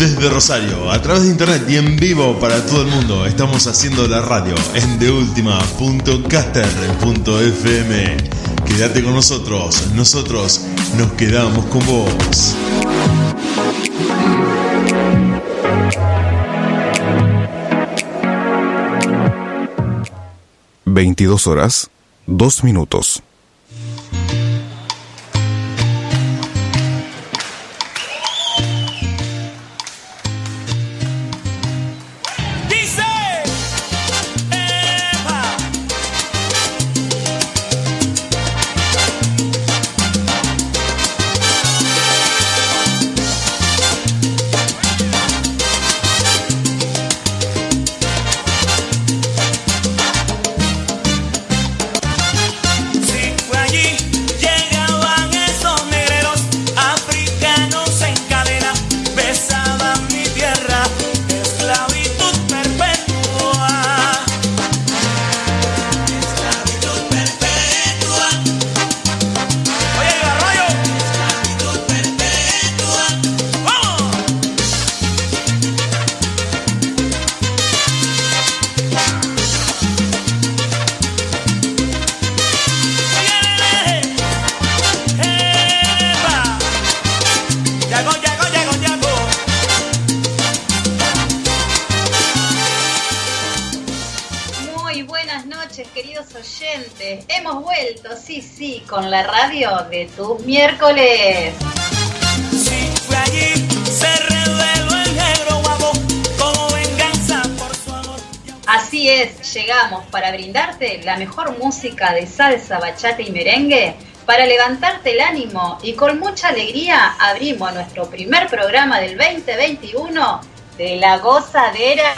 Desde Rosario, a través de internet y en vivo para todo el mundo, estamos haciendo la radio en deultima.caster.fm. Quédate con nosotros, nosotros nos quedamos con vos. 22 horas, 2 minutos. La mejor música de salsa, bachata y merengue, para levantarte el ánimo y con mucha alegría abrimos nuestro primer programa del 2021 de La Gozadera.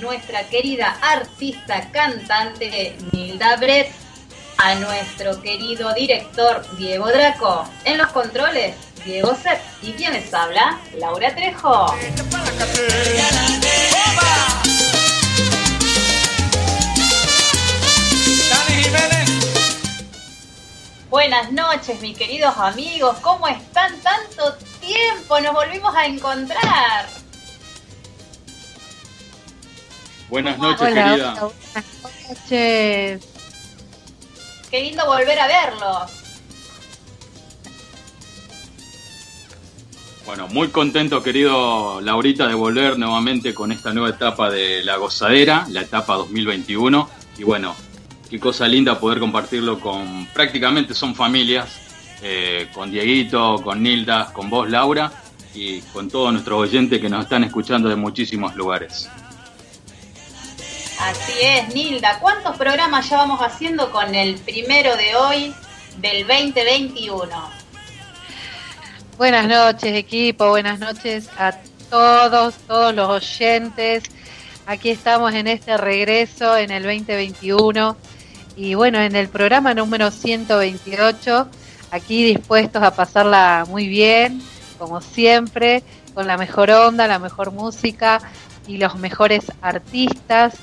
nuestra querida artista cantante Nilda Brett, a nuestro querido director Diego Draco, en los controles Diego Sepp y quienes habla Laura Trejo. Buenas noches, mis queridos amigos. ¿Cómo están? Tanto tiempo, nos volvimos a encontrar. Buenas noches, querida. buenas noches. Qué lindo volver a verlos. Bueno, muy contento, querido Laurita, de volver nuevamente con esta nueva etapa de La Gozadera, la etapa 2021. Y bueno, qué cosa linda poder compartirlo con prácticamente son familias, eh, con Dieguito, con Nilda, con vos, Laura, y con todos nuestros oyentes que nos están escuchando de muchísimos lugares. Así es, Nilda. ¿Cuántos programas ya vamos haciendo con el primero de hoy del 2021? Buenas noches, equipo. Buenas noches a todos, todos los oyentes. Aquí estamos en este regreso en el 2021 y bueno, en el programa número 128, aquí dispuestos a pasarla muy bien, como siempre, con la mejor onda, la mejor música y los mejores artistas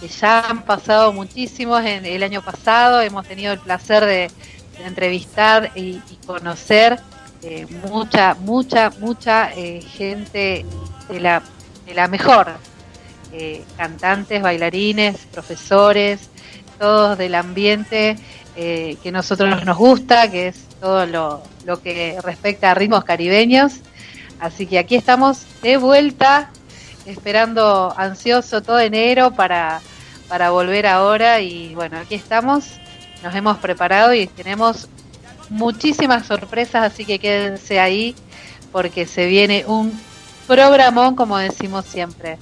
que ya han pasado muchísimos en el año pasado, hemos tenido el placer de, entrevistar y, conocer eh, mucha, mucha, mucha eh, gente de la, de la mejor, eh, cantantes, bailarines, profesores, todos del ambiente que nosotros nos gusta, que es todo lo, lo que respecta a ritmos caribeños. Así que aquí estamos de vuelta esperando ansioso todo enero para, para volver ahora y bueno, aquí estamos, nos hemos preparado y tenemos muchísimas sorpresas, así que quédense ahí porque se viene un programón como decimos siempre.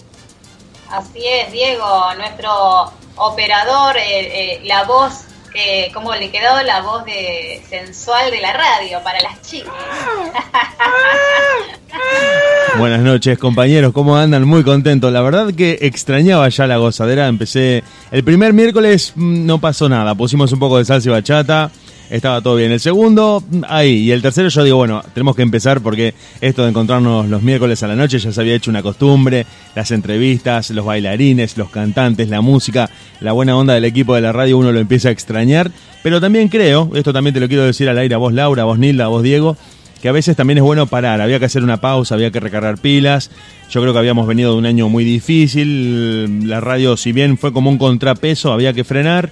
Así es, Diego, nuestro operador, eh, eh, la voz que, como le quedó la voz de sensual de la radio para las chicas. Buenas noches, compañeros. ¿Cómo andan? Muy contentos. La verdad que extrañaba ya la gozadera. Empecé. El primer miércoles mm, no pasó nada. Pusimos un poco de salsa y bachata. Estaba todo bien. El segundo, ahí. Y el tercero yo digo, bueno, tenemos que empezar porque esto de encontrarnos los miércoles a la noche ya se había hecho una costumbre. Las entrevistas, los bailarines, los cantantes, la música, la buena onda del equipo de la radio, uno lo empieza a extrañar. Pero también creo, esto también te lo quiero decir al aire a vos Laura, a vos Nilda, a vos Diego, que a veces también es bueno parar, había que hacer una pausa, había que recargar pilas. Yo creo que habíamos venido de un año muy difícil, la radio si bien fue como un contrapeso, había que frenar.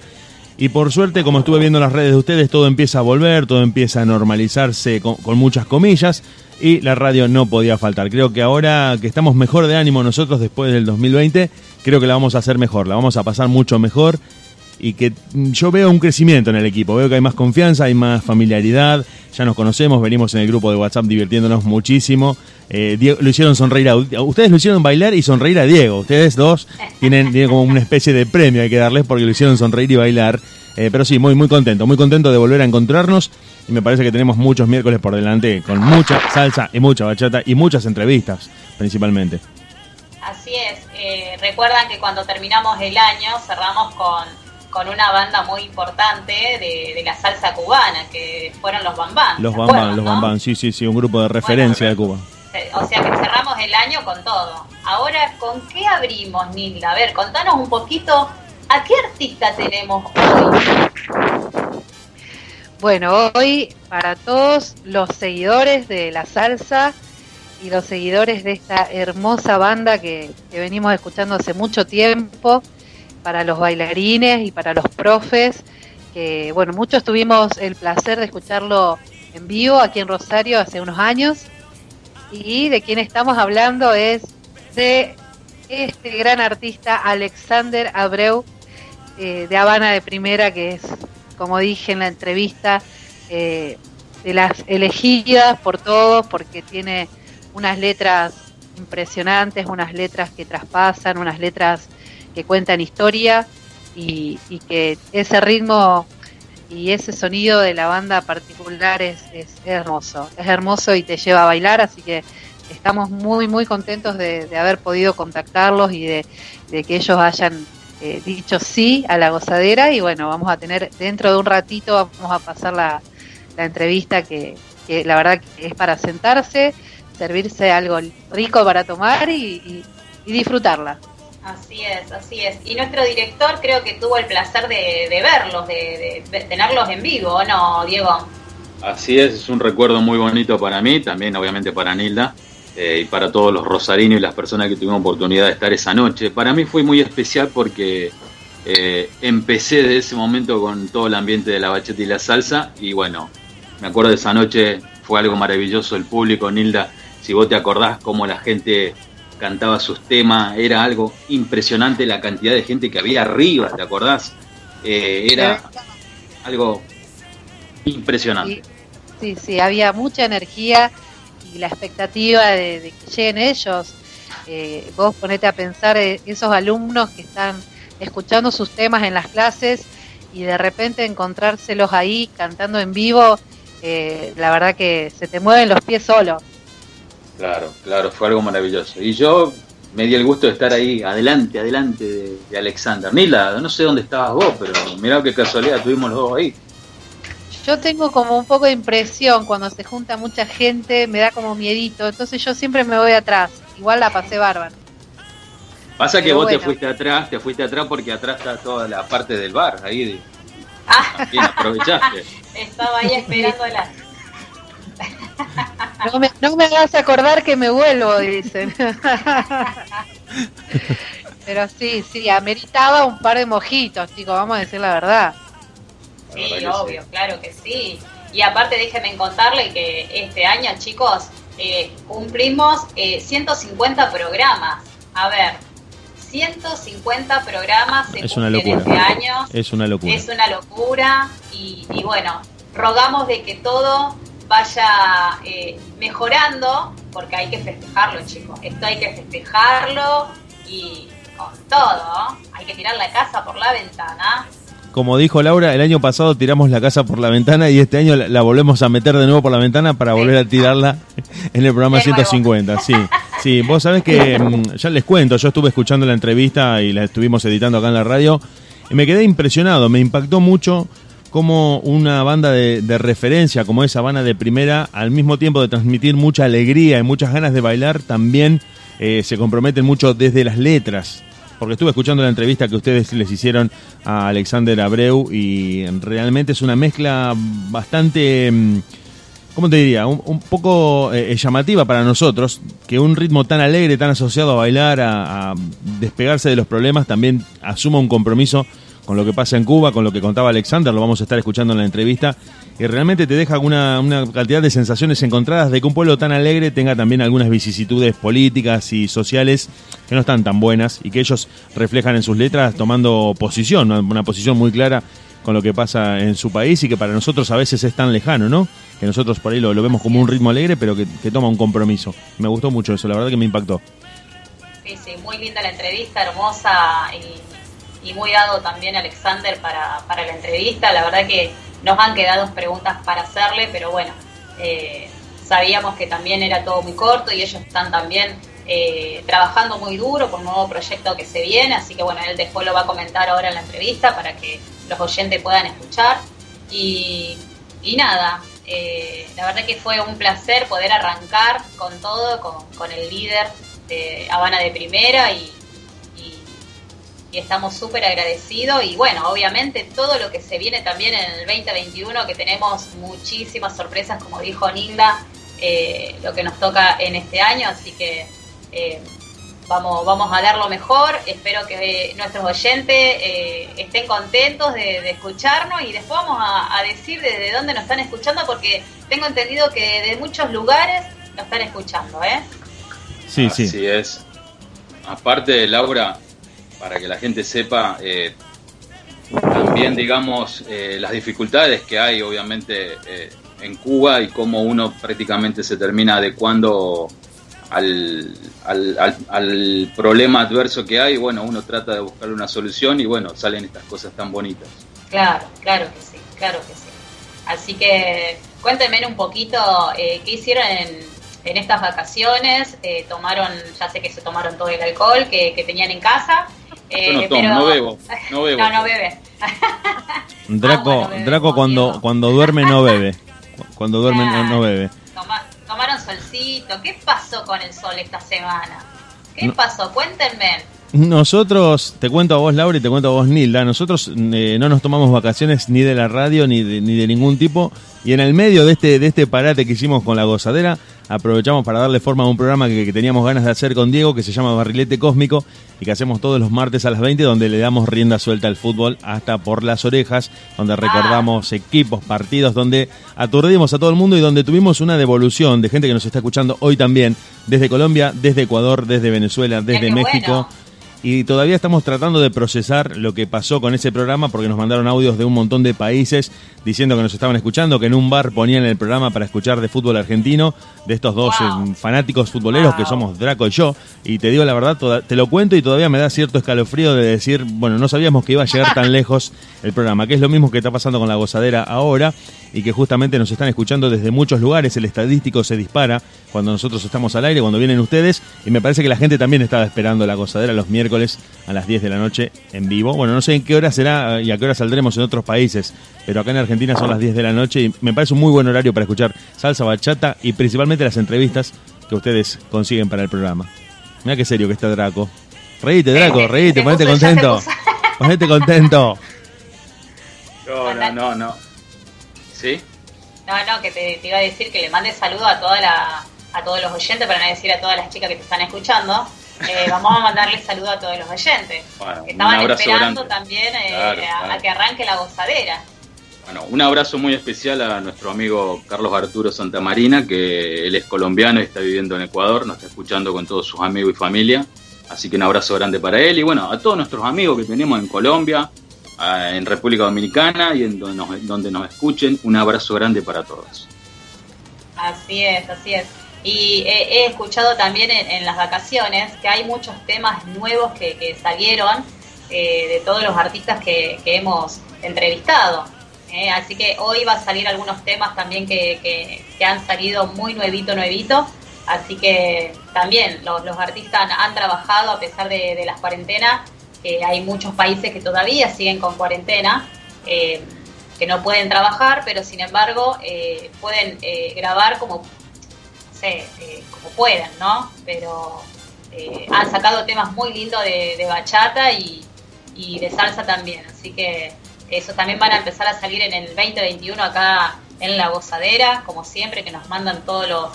Y por suerte, como estuve viendo en las redes de ustedes, todo empieza a volver, todo empieza a normalizarse con, con muchas comillas y la radio no podía faltar. Creo que ahora que estamos mejor de ánimo nosotros después del 2020, creo que la vamos a hacer mejor, la vamos a pasar mucho mejor y que mm, yo veo un crecimiento en el equipo, veo que hay más confianza, hay más familiaridad, ya nos conocemos, venimos en el grupo de WhatsApp divirtiéndonos muchísimo. Eh, lo hicieron sonreír a ustedes lo hicieron bailar y sonreír a Diego. Ustedes dos tienen, tienen como una especie de premio hay que darles porque lo hicieron sonreír y bailar. Eh, pero sí, muy muy contento, muy contento de volver a encontrarnos y me parece que tenemos muchos miércoles por delante con mucha salsa y mucha bachata y muchas entrevistas principalmente. Así es. Eh, recuerdan que cuando terminamos el año cerramos con, con una banda muy importante de, de la salsa cubana, que fueron los Bambán. Los ¿se Bambán, acuerdan, los no? Bambán, sí, sí, sí, un grupo de referencia de Cuba. Eh, O sea que cerramos el año con todo. Ahora, ¿con qué abrimos, Nilda? A ver, contanos un poquito, ¿a qué artista tenemos hoy? Bueno, hoy para todos los seguidores de la salsa y los seguidores de esta hermosa banda que, que venimos escuchando hace mucho tiempo, para los bailarines y para los profes, que bueno, muchos tuvimos el placer de escucharlo en vivo aquí en Rosario hace unos años, y de quien estamos hablando es de este gran artista Alexander Abreu, eh, de Habana de Primera, que es, como dije en la entrevista, eh, de las elegidas por todos, porque tiene unas letras impresionantes, unas letras que traspasan, unas letras que cuentan historia y, y que ese ritmo y ese sonido de la banda particular es, hermoso, es hermoso y te lleva a bailar, así que estamos muy muy contentos de, haber podido contactarlos y de, que ellos hayan eh, dicho sí a la gozadera y bueno, vamos a tener dentro de un ratito, vamos a pasar la, entrevista que, que la verdad que es para sentarse, servirse algo rico para tomar y disfrutarla. Así es, así es. Y nuestro director creo que tuvo el placer de, verlos, de, tenerlos en vivo, ¿o no, Diego? Así es, es un recuerdo muy bonito para mí, también obviamente para Nilda eh, y para todos los rosarinos y las personas que tuvimos oportunidad de estar esa noche. Para mí fue muy especial porque eh, empecé de ese momento con todo el ambiente de la bacheta y la salsa y bueno, me acuerdo de esa noche, fue algo maravilloso el público, Nilda, si vos te acordás cómo la gente cantaba sus temas, era algo impresionante la cantidad de gente que había arriba, ¿te acordás? Eh, era algo impresionante. Sí, sí, había mucha energía y la expectativa de, que lleguen ellos. Eh, vos ponete a pensar eh, esos alumnos que están escuchando sus temas en las clases y de repente encontrárselos ahí cantando en vivo, la verdad que se te mueven los pies solo. Claro, claro, fue algo maravilloso. Y yo me di el gusto de estar ahí, adelante, adelante de, de Alexander. Nila, no sé dónde estabas vos, pero mirá qué casualidad, tuvimos los dos ahí. Yo tengo como un poco de impresión cuando se junta mucha gente, me da como miedito, entonces yo siempre me voy atrás. Igual la pasé bárbaro. Pasa que Pero vos te fuiste atrás, te fuiste atrás porque atrás está toda la parte del bar, ahí de- Ah, también aprovechaste. estaba ahí esperándola. No me, no me hagas acordar que me vuelvo, dicen. Pero sí, sí, ameritaba un par de mojitos, chicos, vamos a decir la verdad. La verdad Sí, obvio, claro que sí. Y aparte déjenme contarle que este año, chicos, eh, cumplimos eh, 150 programas. A ver, 150 programas se Es una locura. este año. Es una locura. Es una locura y, y bueno, rogamos de que todo vaya eh, mejorando porque hay que festejarlo, chicos. Esto hay que festejarlo y con todo. Hay que tirar la casa por la ventana. Como dijo Laura, el año pasado tiramos la casa por la ventana y este año la, la volvemos a meter de nuevo por la ventana para volver a tirarla en el programa De nuevo. 150. Sí, sí, vos sabés que mm, ya les cuento, yo estuve escuchando la entrevista y la estuvimos editando acá en la radio y me quedé impresionado, me impactó mucho cómo una banda de, referencia como esa banda de primera, al mismo tiempo de transmitir mucha alegría y muchas ganas de bailar, también eh, se comprometen mucho desde las letras. Porque estuve escuchando la entrevista que ustedes les hicieron a Alexander Abreu y realmente es una mezcla bastante... Mm, ¿cómo te diría? Un, poco eh, eh, llamativa para nosotros, que un ritmo tan alegre, tan asociado a bailar, a, despegarse de los problemas, también asuma un compromiso con lo que pasa en Cuba, con lo que contaba Alexander, lo vamos a estar escuchando en la entrevista, y realmente te deja una, cantidad de sensaciones encontradas de que un pueblo tan alegre tenga también algunas vicisitudes políticas y sociales que no están tan buenas y que ellos reflejan en sus letras tomando posición, una posición muy clara con lo que pasa en su país y que para nosotros a veces es tan lejano, ¿no? Que nosotros por ahí lo, vemos como un ritmo alegre, pero que, toma un compromiso. Me gustó mucho eso, la verdad que me impactó. Sí, sí, muy linda la entrevista, hermosa y, muy dado también Alexander para, para, la entrevista. La verdad que nos han quedado preguntas para hacerle, pero bueno, eh, sabíamos que también era todo muy corto y ellos están también eh, trabajando muy duro por un nuevo proyecto que se viene, así que bueno, él después lo va a comentar ahora en la entrevista para que los oyentes puedan escuchar. Y, nada, eh, la verdad que fue un placer poder arrancar con todo, con, el líder de Habana de Primera y, estamos súper agradecidos y bueno, obviamente todo lo que se viene también en el 2021, que tenemos muchísimas sorpresas, como dijo Nilda, eh, lo que nos toca en este año, así que eh, vamos, vamos a dar lo mejor. Espero que nuestros oyentes eh, estén contentos de, escucharnos y después vamos a, decir desde dónde nos están escuchando porque tengo entendido que de muchos lugares nos están escuchando, ¿eh? Sí, sí. Así es. Aparte, Laura, para que la gente sepa, eh, también digamos eh, las dificultades que hay obviamente en Cuba y cómo uno prácticamente se termina adecuando al, al, al, problema adverso que hay, bueno, uno trata de buscarle una solución y bueno, salen estas cosas tan bonitas. Claro, claro que sí, claro que sí. Así que cuéntenme un poquito eh, qué hicieron en, en estas vacaciones. Eh, tomaron, ya sé que se tomaron todo el alcohol que tenían en casa. Eh, no tomo, no bebo, no bebo. no, no bebe. Draco, ah, Draco cuando, cuando duerme no bebe. Cuando duerme no, bebe tomaron solcito. ¿Qué pasó con el sol esta semana? ¿Qué pasó? Cuéntenme. Nosotros, te cuento a vos Laura y te cuento a vos Nilda, nosotros eh, no nos tomamos vacaciones ni de la radio ni de, ni de ningún tipo y en el medio de este, de este parate que hicimos con la gozadera aprovechamos para darle forma a un programa que, teníamos ganas de hacer con Diego que se llama Barrilete Cósmico y que hacemos todos los martes a las 20 donde le damos rienda suelta al fútbol hasta por las orejas, donde recordamos equipos, partidos, donde aturdimos a todo el mundo y donde tuvimos una devolución de gente que nos está escuchando hoy también desde Colombia, desde Ecuador, desde Venezuela, desde México y todavía estamos tratando de procesar lo que pasó con ese programa porque nos mandaron audios de un montón de países diciendo que nos estaban escuchando, que en un bar ponían el programa para escuchar de fútbol argentino, de estos dos eh, fanáticos futboleros que somos Draco y yo. Y te digo la verdad, te lo cuento y todavía me da cierto escalofrío de decir, bueno, no sabíamos que iba a llegar tan lejos el programa, que es lo mismo que está pasando con la gozadera ahora y que justamente nos están escuchando desde muchos lugares. El estadístico se dispara cuando nosotros estamos al aire, cuando vienen ustedes. Y me parece que la gente también estaba esperando la gozadera los miércoles a las 10 de la noche en vivo. Bueno, no sé en qué hora será y a qué hora saldremos en otros países, pero acá en Argentina son las 10 de la noche y me parece un muy buen horario para escuchar salsa bachata y principalmente las entrevistas que ustedes consiguen para el programa. Mira qué serio que está Draco. Reíte, Draco, reíte, ponete contento. Ponete contento. No, no, no, no. ¿Sí? No, no, que te, iba a decir que le mande saludo a toda la, a todos los oyentes, para no decir a todas las chicas que te están escuchando. Eh, vamos a mandarle saludo a todos los oyentes. que estaban esperando también eh, a, que arranque la gozadera. Bueno, un abrazo muy especial a nuestro amigo Carlos Arturo Santamarina, que él es colombiano y está viviendo en Ecuador, nos está escuchando con todos sus amigos y familia. Así que un abrazo grande para él y bueno, a todos nuestros amigos que tenemos en Colombia, en República Dominicana y en donde nos, donde nos escuchen. Un abrazo grande para todos. Así es, así es. Y he, escuchado también en, las vacaciones que hay muchos temas nuevos que, salieron eh, de todos los artistas que, hemos entrevistado. Eh, así que hoy va a salir algunos temas también que, han salido muy nuevito, nuevito. Así que también los, artistas han, trabajado a pesar de, las cuarentenas hay muchos países que todavía siguen con cuarentena. Eh, que no pueden trabajar, pero sin embargo eh, pueden eh, grabar como, eh, como puedan, ¿no? Pero han sacado temas muy lindos de, bachata y, de salsa también, así que eso también van a empezar a salir en el 2021 acá en La Gozadera, como siempre, que nos mandan todos los,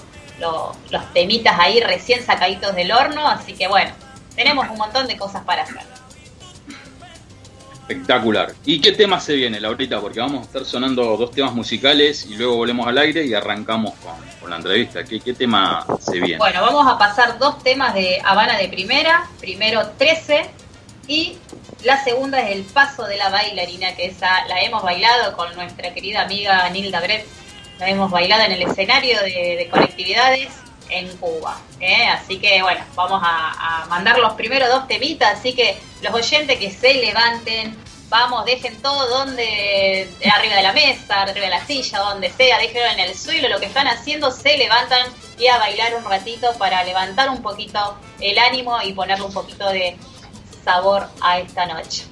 los temitas ahí recién sacaditos del horno, así que bueno, tenemos un montón de cosas para hacer. Espectacular. ¿Y qué tema se viene, Laurita? Porque vamos a estar sonando dos temas musicales y luego volvemos al aire y arrancamos con, la entrevista. ¿Qué, tema se viene? Bueno, vamos a pasar dos temas de Habana de primera. Primero 13 y la segunda es El Paso de la Bailarina, que esa la hemos bailado con nuestra querida amiga Nilda Brett. La hemos bailado en el escenario de, colectividades en Cuba. ¿eh? Así que bueno, vamos a, a, mandar los primeros dos temitas, así que los oyentes que se levanten, vamos, dejen todo donde, arriba de la mesa, arriba de la silla, donde sea, déjenlo en el suelo, lo que están haciendo, se levantan y a bailar un ratito para levantar un poquito el ánimo y ponerle un poquito de sabor a esta noche.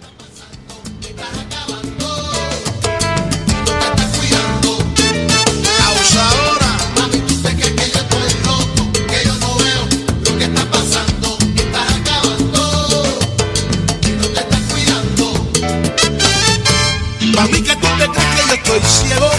Pa' mí que tú te crees que yo estoy ciego,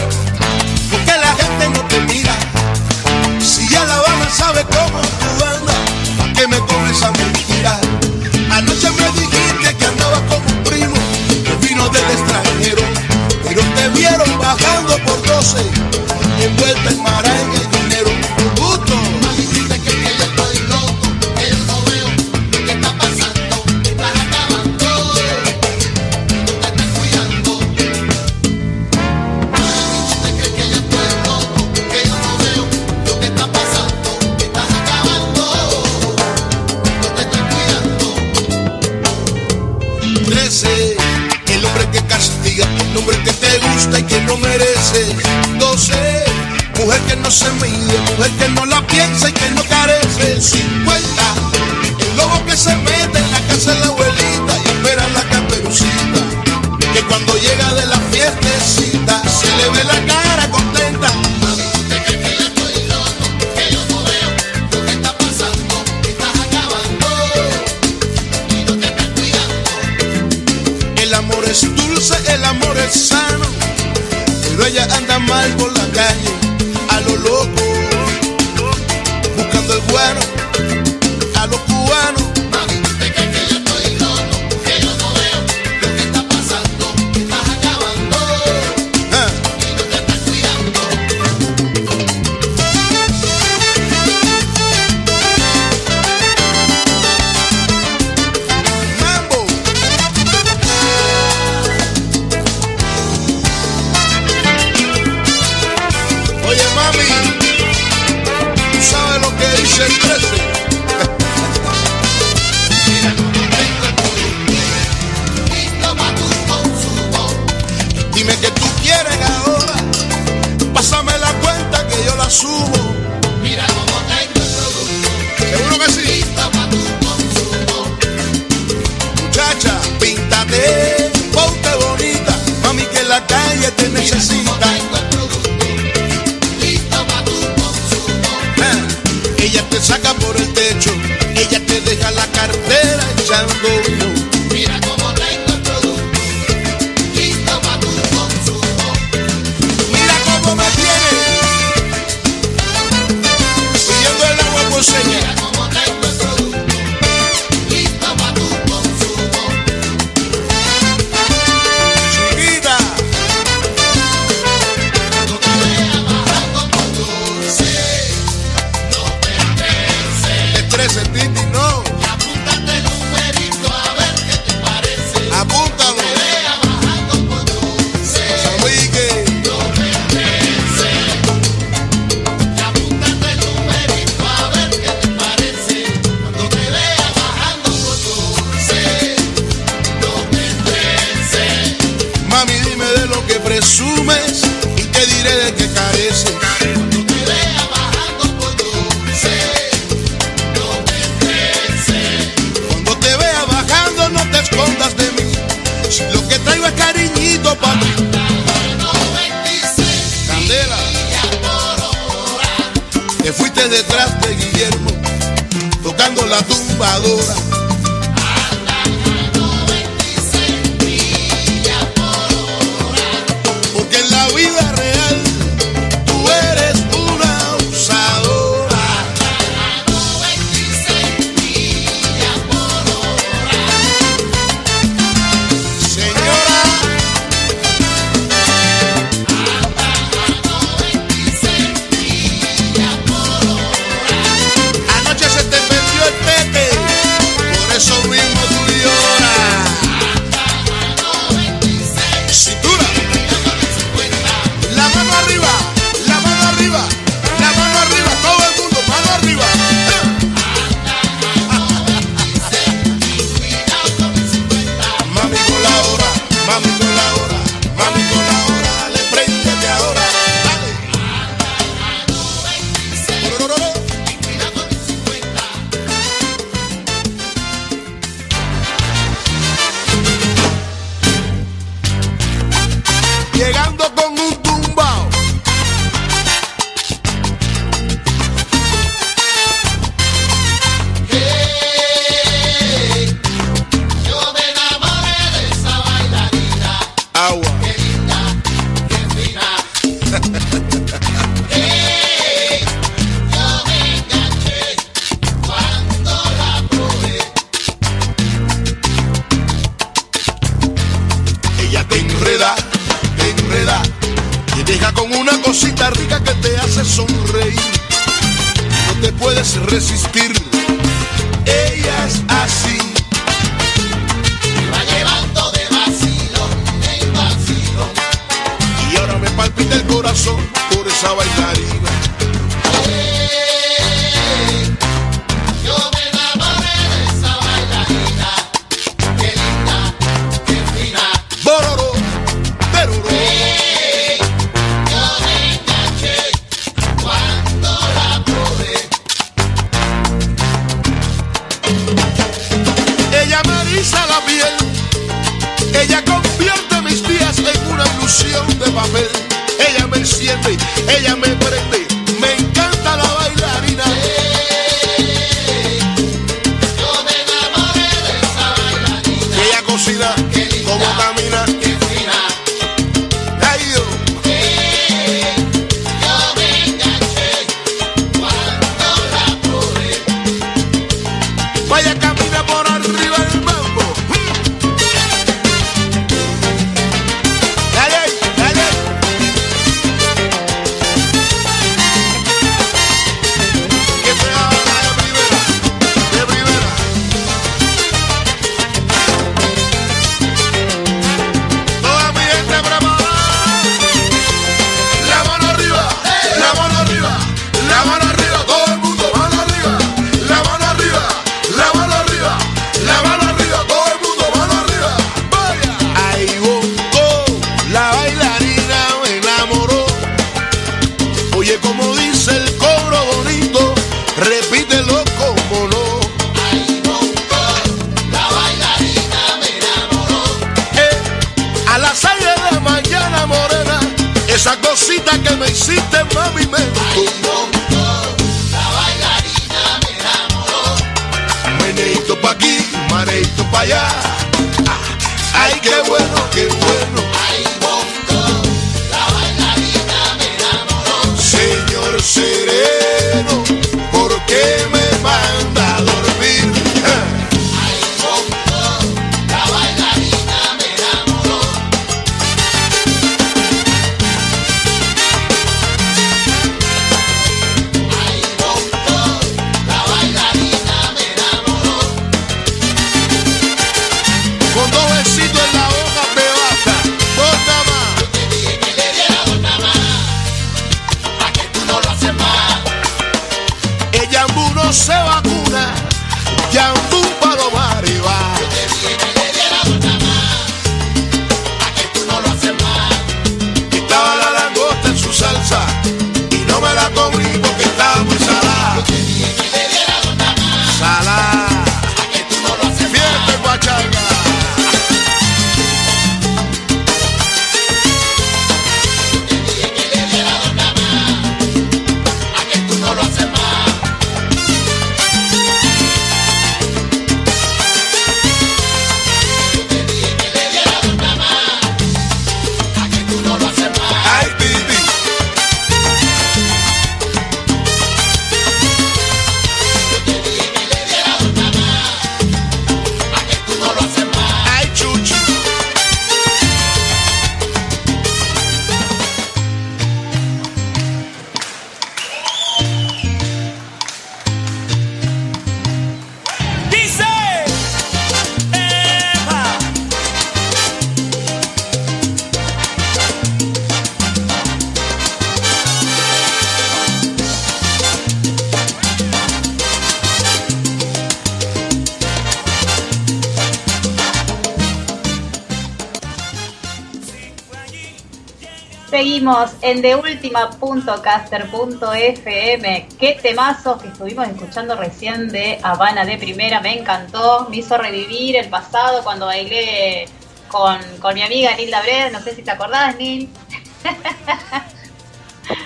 en deultima.caster.fm. Qué temazos que estuvimos escuchando recién de Habana de Primera, me encantó, me hizo revivir el pasado cuando bailé con, con mi amiga Nilda Bred, no sé si te acordás, Nil.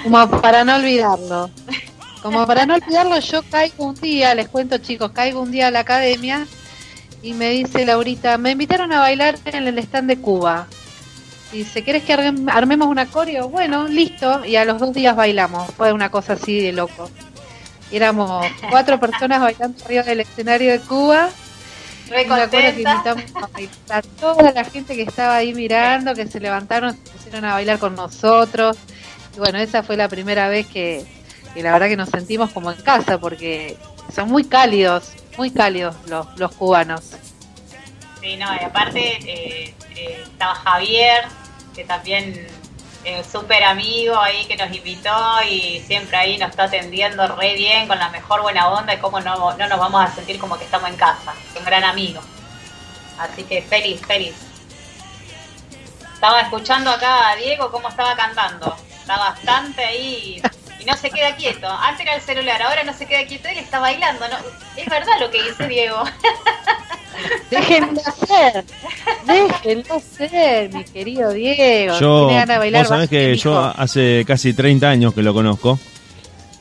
Como para no olvidarlo. Como para no olvidarlo, yo caigo un día, les cuento chicos, caigo un día a la academia y me dice Laurita, me invitaron a bailar en el stand de Cuba. Dice, ¿quieres que arme- armemos una coreo? Bueno, listo. Y a los dos días bailamos. Fue una cosa así de loco. Éramos cuatro personas bailando arriba del escenario de Cuba. Re me acuerdo que invitamos a bailar a toda la gente que estaba ahí mirando, que se levantaron, se pusieron a bailar con nosotros. Y bueno, esa fue la primera vez que, que la verdad que nos sentimos como en casa, porque son muy cálidos, muy cálidos los, los cubanos. Sí, no, y aparte eh, eh, estaba Javier, que también es súper amigo ahí que nos invitó y siempre ahí nos está atendiendo re bien, con la mejor buena onda y cómo no, no nos vamos a sentir como que estamos en casa, un gran amigo. Así que feliz, feliz. Estaba escuchando acá a Diego cómo estaba cantando. Está bastante ahí y no se queda quieto. Antes era el celular, ahora no se queda quieto, él está bailando. ¿no? Es verdad lo que dice Diego. Déjenlo ser, déjenlo ser, mi querido Diego. Yo, bailar, vos sabés que yo hace casi 30 años que lo conozco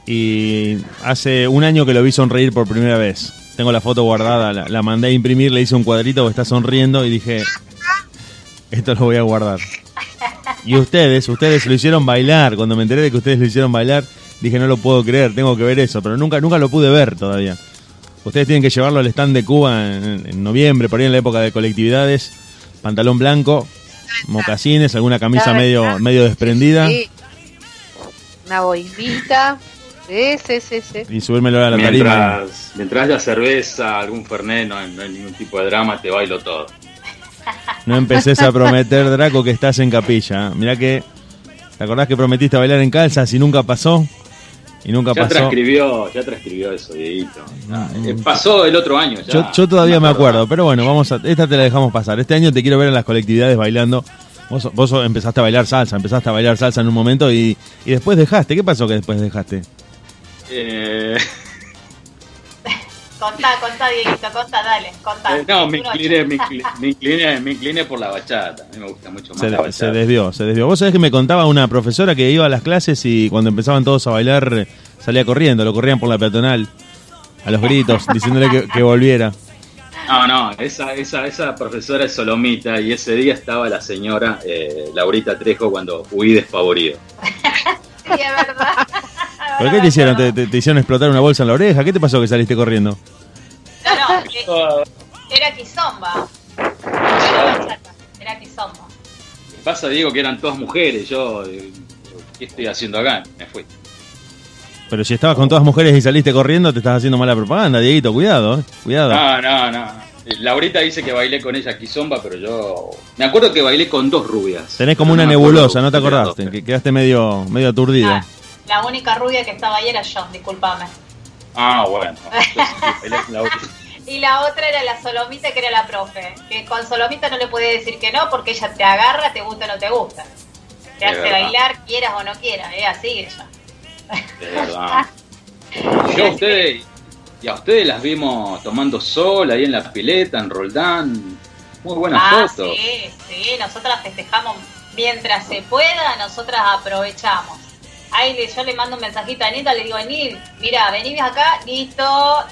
y hace un año que lo vi sonreír por primera vez. Tengo la foto guardada, la, la mandé a imprimir, le hice un cuadrito que está sonriendo y dije, esto lo voy a guardar. Y ustedes, ustedes lo hicieron bailar. Cuando me enteré de que ustedes lo hicieron bailar, dije, no lo puedo creer, tengo que ver eso, pero nunca, nunca lo pude ver todavía. Ustedes tienen que llevarlo al stand de Cuba en, en noviembre, por ahí en la época de colectividades. Pantalón blanco, mocasines, alguna camisa medio, medio desprendida Sí. Una boinita. Sí, sí, sí, sí. y subírmelo a la tarima. Mientras, mientras haya cerveza, algún fernet, no, no hay ningún tipo de drama, te bailo todo. No empeces a prometer, Draco, que estás en capilla. Mirá que. ¿Te acordás que prometiste bailar en calzas y nunca pasó? Y nunca Ya pasó. transcribió, ya transcribió eso, Dieguito. No, Eh, pasó el otro año ya. Yo, yo todavía me acuerdo, pero bueno, vamos a, esta te la dejamos pasar. Este año te quiero ver en las colectividades bailando. Vos, vos empezaste a bailar salsa, empezaste a bailar salsa en un momento y, y después dejaste. ¿Qué pasó que después dejaste? Eh, Contá, contá, Dieguito, contá, dale, contá. eh, no, me incliné, me, incliné, me, incliné, me incliné por la bachata. A mí me gusta mucho más Se, la se bachata. desvió, se desvió. Vos sabés que me contaba una profesora que iba a las clases y cuando empezaban todos a bailar salía corriendo, lo corrían por la peatonal a los gritos, diciéndole que, que volviera. No, no, esa, esa, esa profesora es Solomita y ese día estaba la señora eh, Laurita Trejo cuando huí despavorido. Sí, es verdad. ¿Por qué te hicieron? ¿Te, te- te hicieron explotar una bolsa en la oreja? ¿Qué te pasó que saliste corriendo? No, no, eh, era quizomba. Era quizomba. Pasa, Diego, que eran todas mujeres. Yo, eh, ¿qué estoy haciendo acá? Me fui. Pero si estabas con todas mujeres y saliste corriendo, te estás haciendo mala propaganda, Dieguito, cuidado, eh, cuidado. No, no, no. Laurita dice que bailé con ella quizomba, pero yo. Me acuerdo que bailé con dos rubias. Tenés como una me acuerdo nebulosa, ¿no te acordaste? Que quedaste medio, medio aturdido. Ah, la única rubia que estaba ahí era yo, discúlpame. Ah, bueno. Entonces. Y la otra era la Solomita, que era la profe. Que con Solomita no le puede decir que no, porque ella te agarra, te gusta o no te gusta. Te hace verdad. bailar, quieras o no quieras, es así ella. De verdad. Yo a ustedes, y a ustedes las vimos tomando sol ahí en la pileta, en Roldán. Muy buenas ah, fotos. sí, sí, nosotras festejamos mientras se pueda, nosotras aprovechamos. Ahí le- yo le mando un mensajito a Anita, le digo, Anil, mira, venís acá, listo,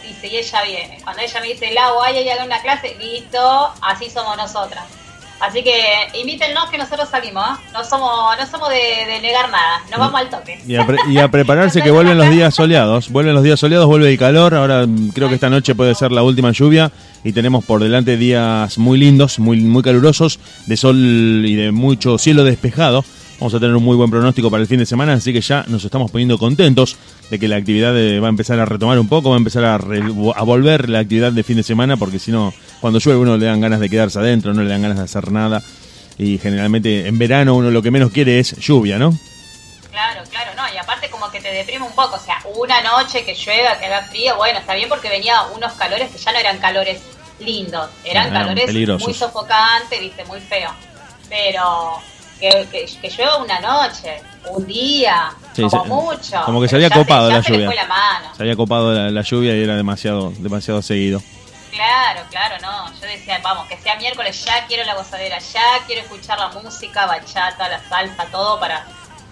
dice, y ella viene. Cuando ella me dice, Lau, hay hay una clase, listo, así somos nosotras. Así que invítennos que nosotros salimos, ¿eh? no somos no somos de, de negar nada, nos vamos al toque. Y a, pre- y a prepararse que vuelven los días soleados. Vuelven los días soleados, vuelve el calor. Ahora mm, creo que esta noche puede ser la última lluvia. Y tenemos por delante días muy lindos, muy, muy calurosos, de sol y de mucho cielo despejado. Vamos a tener un muy buen pronóstico para el fin de semana, así que ya nos estamos poniendo contentos de que la actividad eh, va a empezar a retomar un poco, va a empezar a, re- a volver la actividad de fin de semana, porque si no, cuando llueve uno le dan ganas de quedarse adentro, no le dan ganas de hacer nada. Y generalmente en verano uno lo que menos quiere es lluvia, ¿no? Claro, claro, no, y aparte como que te deprime un poco, o sea, una noche que llueva, que haga frío, bueno, está bien porque venía unos calores que ya no eran calores lindos, eran Eran calores peligrosos. muy sofocantes, viste, muy feos. Pero que, que, que llueva una noche, un día, Sí, como se- mucho. como que se había copado la lluvia. fue la mano. Se había copado la, la lluvia y era demasiado, demasiado seguido. Claro, claro, no. Yo decía, vamos, que sea miércoles, ya quiero la gozadera, ya quiero escuchar la música, bachata, la salsa, todo para,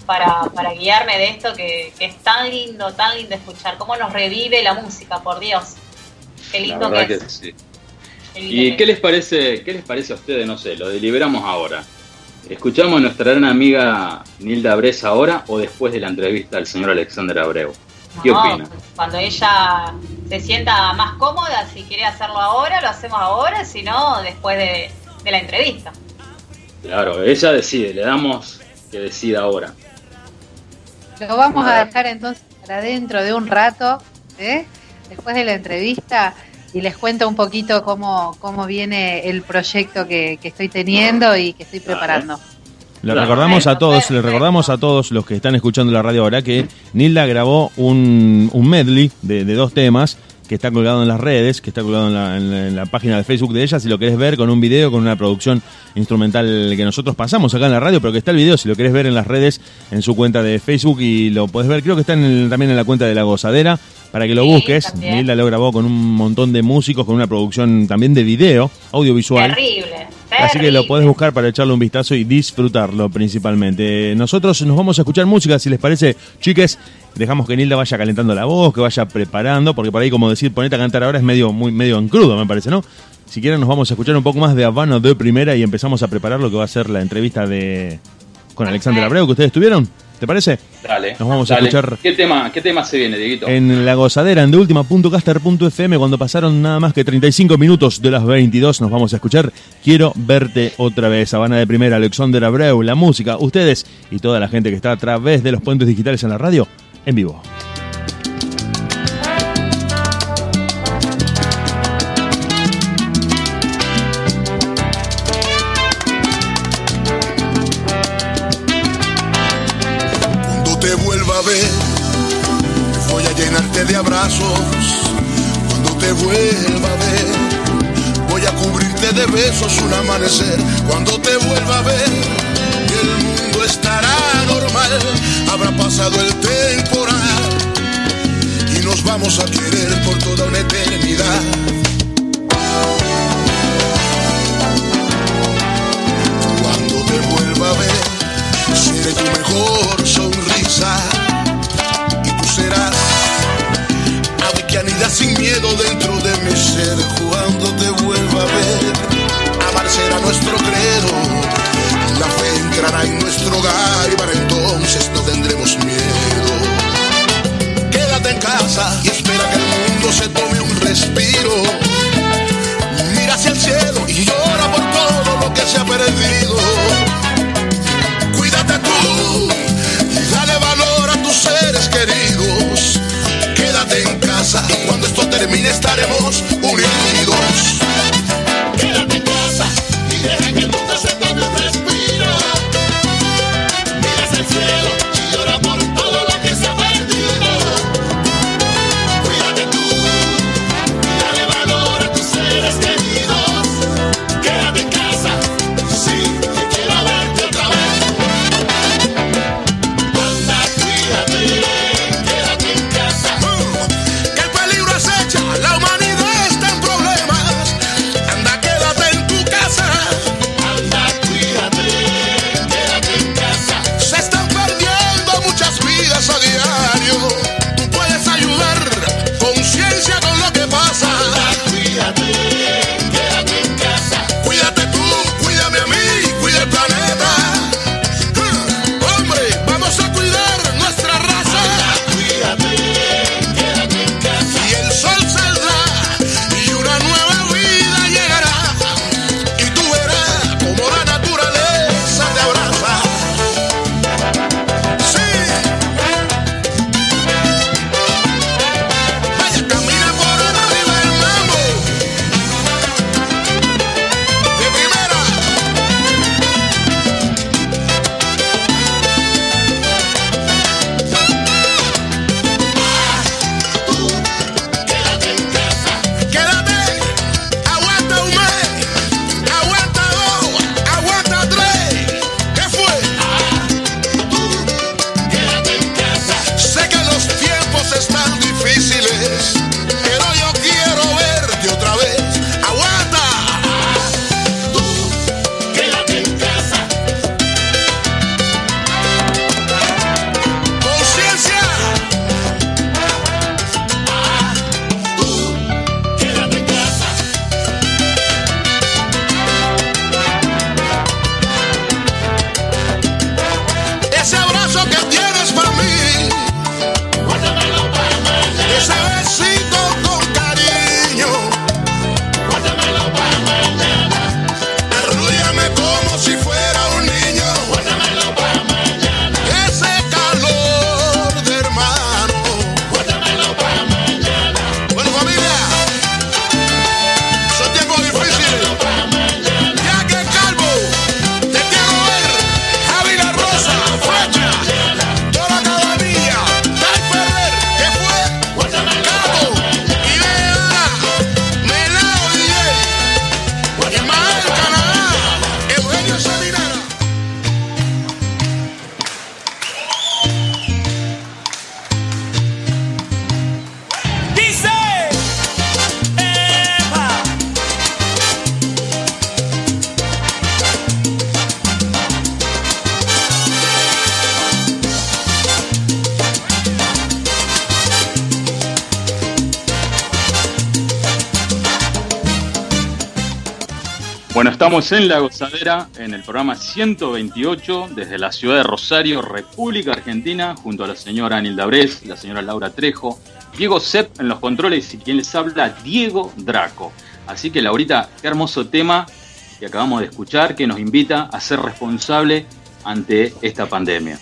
para, para guiarme de esto que, que es tan lindo, tan lindo escuchar. Cómo nos revive la música, por Dios. Qué lindo que que es. sí. Qué lindo ¿Y que qué es. les parece, qué les parece a ustedes? No sé, lo deliberamos ahora. ¿Escuchamos a nuestra gran amiga Nilda Bres ahora o después de la entrevista al señor Alexander Abreu? ¿Qué No, opina? Cuando ella se sienta más cómoda, si quiere hacerlo ahora, lo hacemos ahora, si no, después de, de la entrevista. Claro, ella decide, le damos que decida ahora. Lo vamos a dejar entonces para dentro de un rato, ¿eh? después de la entrevista, y les cuento un poquito cómo, cómo viene el proyecto que, que estoy teniendo y que estoy preparando. Le recordamos a todos, le recordamos a todos los que están escuchando la radio ahora que Nilda grabó un, un medley de, de dos temas que está colgado en las redes, que está colgado en la, en la- en la página de Facebook de ella, si lo querés ver con un video, con una producción instrumental que nosotros pasamos acá en la radio, pero que está el video, si lo querés ver en las redes, en su cuenta de Facebook y lo podés ver, creo que está en el- también en la cuenta de La Gozadera, para que lo Sí, busques. también. Nilda lo grabó con un montón de músicos, con una producción también de video, audiovisual. Terrible. Así que lo podés buscar para echarle un vistazo y disfrutarlo principalmente. Nosotros nos vamos a escuchar música, si les parece, chiques. Dejamos que Nilda vaya calentando la voz, que vaya preparando, porque por ahí, como decir, ponete a cantar ahora es medio, muy, medio en crudo, me parece, ¿no? Si quieren, nos vamos a escuchar un poco más de Habano de primera y empezamos a preparar lo que va a ser la entrevista de con Alexander Abreu, que ustedes tuvieron. ¿Te parece? Dale. Nos vamos a escuchar- ¿Qué tema, ¿Qué tema se viene, Dieguito? En la gozadera, en deultima.caster.fm, cuando pasaron nada más que 35 minutos de las 22, nos vamos a escuchar Quiero verte otra vez. Habana de primera, Alexander Abreu, la música, ustedes y toda la gente que está a través de los puentes digitales en la radio, en vivo. Besos un amanecer. Cuando te vuelva a ver, el mundo estará normal. Habrá pasado el temporal y nos vamos a querer por toda una eternidad. Cuando te vuelva a ver, seré tu mejor sonrisa y tú serás sin miedo dentro de mi ser. Cuando te vuelva a ver, será nuestro credo. La fe entrará en nuestro hogar y para entonces no tendremos miedo. Quédate en casa y espera que el mundo se tome un respiro. Mira hacia el cielo y llora por todo lo que se ha perdido. Cuídate tú y dale valor a tus seres queridos. Quédate en casa y cuando esto termine estaremos estamos en La Gozadera, en el programa 128, desde la ciudad de Rosario, República Argentina, junto a la señora Anilda Bres, la señora Laura Trejo, Diego Sepp en los controles y quien les habla, Diego Draco. Así que, Laurita, qué hermoso tema que acabamos de escuchar, que nos invita a ser responsable ante esta pandemia.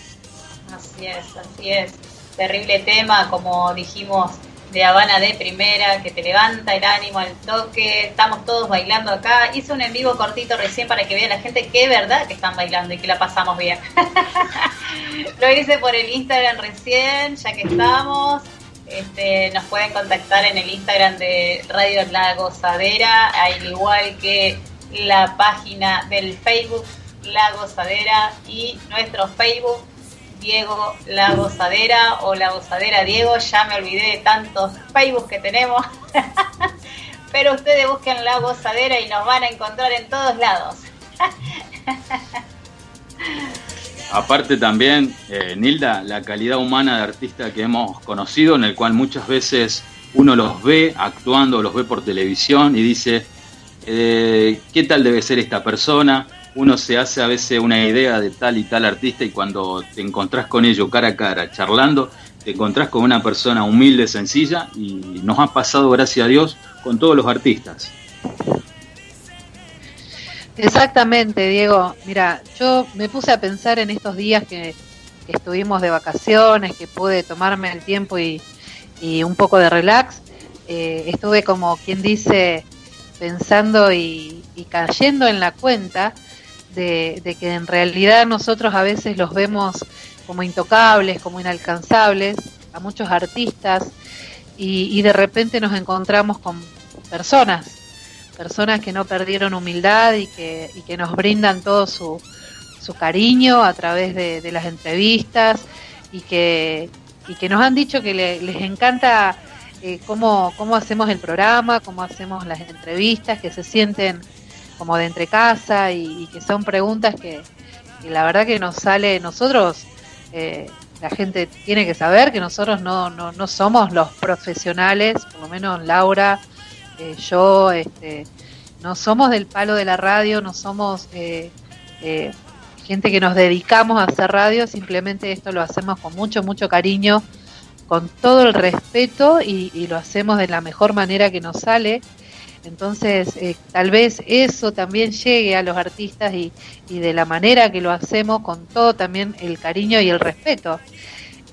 Así es, así es. Terrible tema, como dijimos, de Habana de primera, que te levanta el ánimo al toque. Estamos todos bailando acá. Hice un en vivo cortito recién para que vea la gente que verdad que están bailando y que la pasamos bien. Lo hice por el Instagram recién, ya que estamos. Este, nos pueden contactar en el Instagram de Radio La Gozadera, al igual que la página del Facebook La Gozadera y nuestro Facebook Diego La Gozadera o La Gozadera Diego, ya me olvidé de tantos Facebook que tenemos. Pero ustedes busquen La Gozadera y nos van a encontrar en todos lados. Aparte también, eh, Nilda, la calidad humana de artista que hemos conocido, en el cual muchas veces uno los ve actuando, los ve por televisión y dice, eh, ¿qué tal debe ser esta persona? Uno se hace a veces una idea de tal y tal artista y cuando te encontrás con ello cara a cara, charlando, te encontrás con una persona humilde, sencilla y nos ha pasado, gracias a Dios, con todos los artistas. Exactamente, Diego. Mira, yo me puse a pensar en estos días que, estuvimos de vacaciones, que pude tomarme el tiempo y, y un poco de relax. Eh, estuve como quien dice pensando y cayendo en la cuenta de, que en realidad nosotros a veces los vemos como intocables, como inalcanzables, a muchos artistas, y, de repente nos encontramos con personas, personas que no perdieron humildad y que, que nos brindan todo su, su cariño a través de, de las entrevistas y que, y que nos han dicho que le- les encanta eh, cómo, cómo hacemos el programa, cómo hacemos las entrevistas, que se sienten como de entre casa y, que son preguntas que, la verdad que nos sale nosotros. eh, la gente tiene que saber que nosotros no, no, no somos los profesionales, por lo menos Laura, eh, yo, este, no somos del palo de la radio, no somos eh, eh, gente que nos dedicamos a hacer radio, simplemente esto lo hacemos con mucho, mucho cariño, con todo el respeto y lo hacemos de la mejor manera que nos sale. Entonces, eh, tal vez eso también llegue a los artistas y, y de la manera que lo hacemos, con todo también el cariño y el respeto.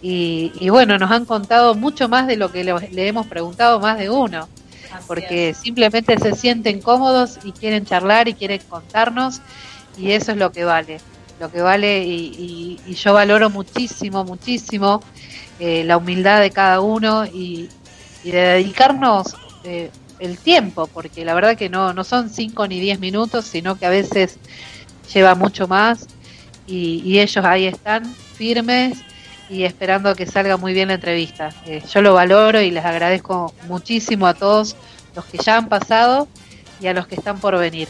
Y, y bueno, nos han contado mucho más de lo que le, le hemos preguntado más de uno, Así porque es. simplemente se sienten cómodos y quieren charlar y quieren contarnos, y eso es lo que vale, lo que vale, y, y- y yo valoro muchísimo, muchísimo eh, la humildad de cada uno y, y de dedicarnos eh, el tiempo, porque la verdad que no, no son cinco ni diez minutos, sino que a veces lleva mucho más y, y ellos ahí están firmes y esperando que salga muy bien la entrevista. Eh, yo lo valoro y les agradezco muchísimo a todos los que ya han pasado y a los que están por venir.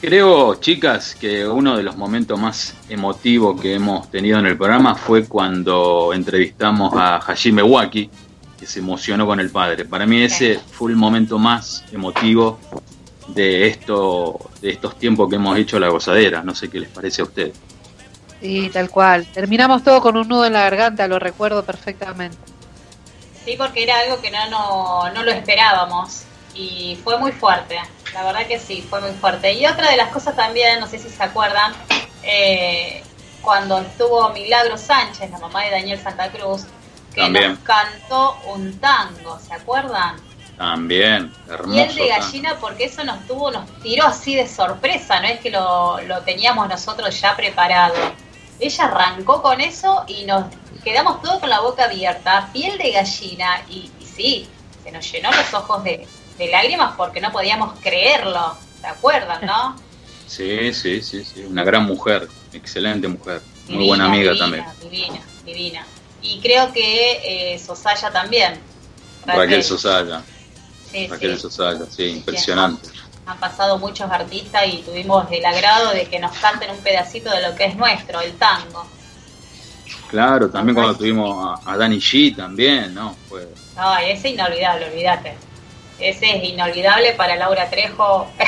Creo, chicas, que uno de los momentos más emotivos que hemos tenido en el programa fue cuando entrevistamos a Hajime Waki, que se emocionó con el padre. Para mí ese fue el momento más emotivo de esto, de estos tiempos que hemos hecho la gozadera. No sé qué les parece a ustedes. Sí, tal cual. Terminamos todo con un nudo en la garganta, lo recuerdo perfectamente. Sí, porque era algo que no, no, no lo esperábamos y fue muy fuerte. La verdad que sí, fue muy fuerte. Y otra de las cosas también, no sé si se acuerdan, eh, cuando estuvo Milagro Sánchez, la mamá de Daniel Santa Cruz, que También. nos cantó un tango, ¿se acuerdan? También, hermoso. Piel de gallina porque eso nos tuvo, nos tiró así de sorpresa, no es que lo, lo teníamos nosotros ya preparado. Ella arrancó con eso y nos quedamos todos con la boca abierta, piel de gallina, y, y sí, se nos llenó los ojos de, de lágrimas porque no podíamos creerlo, ¿se acuerdan, no? Sí, sí, sí, sí. Una gran mujer, excelente mujer. Muy Divina, buena amiga divina, también. Divina, divina. Y creo que eh, Sosaya también. Raquel Sosaya. Sí, Raquel sí. Sosaya, sí, impresionante. han pasado muchos artistas y tuvimos el agrado de que nos canten un pedacito de lo que es nuestro, el tango. Claro, también cuando tuvimos a, a Danny G también, ¿no? Fue Ay, ese es inolvidable, olvídate. Ese es inolvidable para Laura Trejo.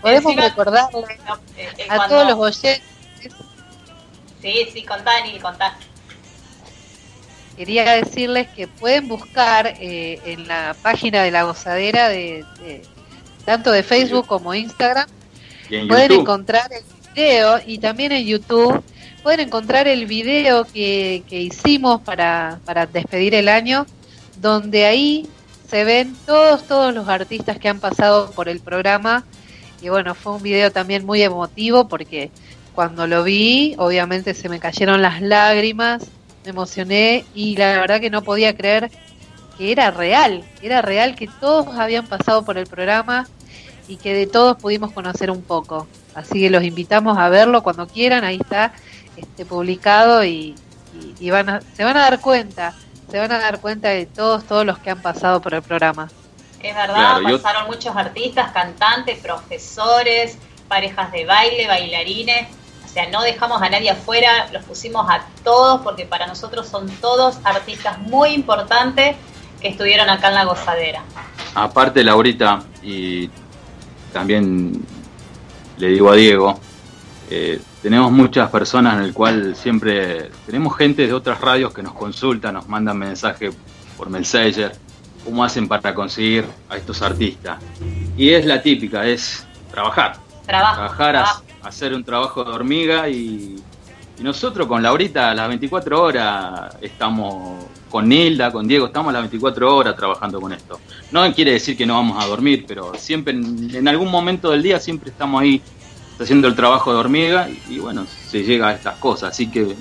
Podemos Encima- recordarle No, eh, eh, a cuando- todos los oyentes, Sí, sí, contá, Nil, contá. quería decirles que pueden buscar eh, en la página de la gozadera de, de- tanto de Facebook como Instagram Y en pueden YouTube, encontrar el video y también en YouTube pueden encontrar el video que, que hicimos para, para despedir el año, donde ahí se ven todos, todos los artistas que han pasado por el programa. Y bueno, fue un video también muy emotivo porque cuando lo vi, obviamente se me cayeron las lágrimas, me emocioné y la verdad que no podía creer que era real, que era real que todos habían pasado por el programa y que de todos pudimos conocer un poco. Así que los invitamos a verlo cuando quieran, ahí está este publicado y, y- y van a, se van a dar cuenta, se van a dar cuenta de todos, todos los que han pasado por el programa. Es verdad, Claro, yo- pasaron muchos artistas, cantantes, profesores, parejas de baile, bailarines. O sea, no dejamos a nadie afuera, los pusimos a todos porque para nosotros son todos artistas muy importantes que estuvieron acá en la gozadera. aparte Laurita, y también le digo a Diego, eh, tenemos muchas personas en el cual siempre tenemos gente de otras radios que nos consultan, nos mandan mensajes por Messenger, cómo hacen para conseguir a estos artistas. Y es la típica, es trabajar. Trabajo. trabajar, trabajo. Hacer un trabajo de hormiga y, nosotros con Laurita a las 24 horas estamos con Nilda, con Diego, estamos a las 24 horas trabajando con esto. No quiere decir que no vamos a dormir, pero siempre en, algún momento del día siempre estamos ahí haciendo el trabajo de hormiga y, y bueno, se llega a estas cosas. Así que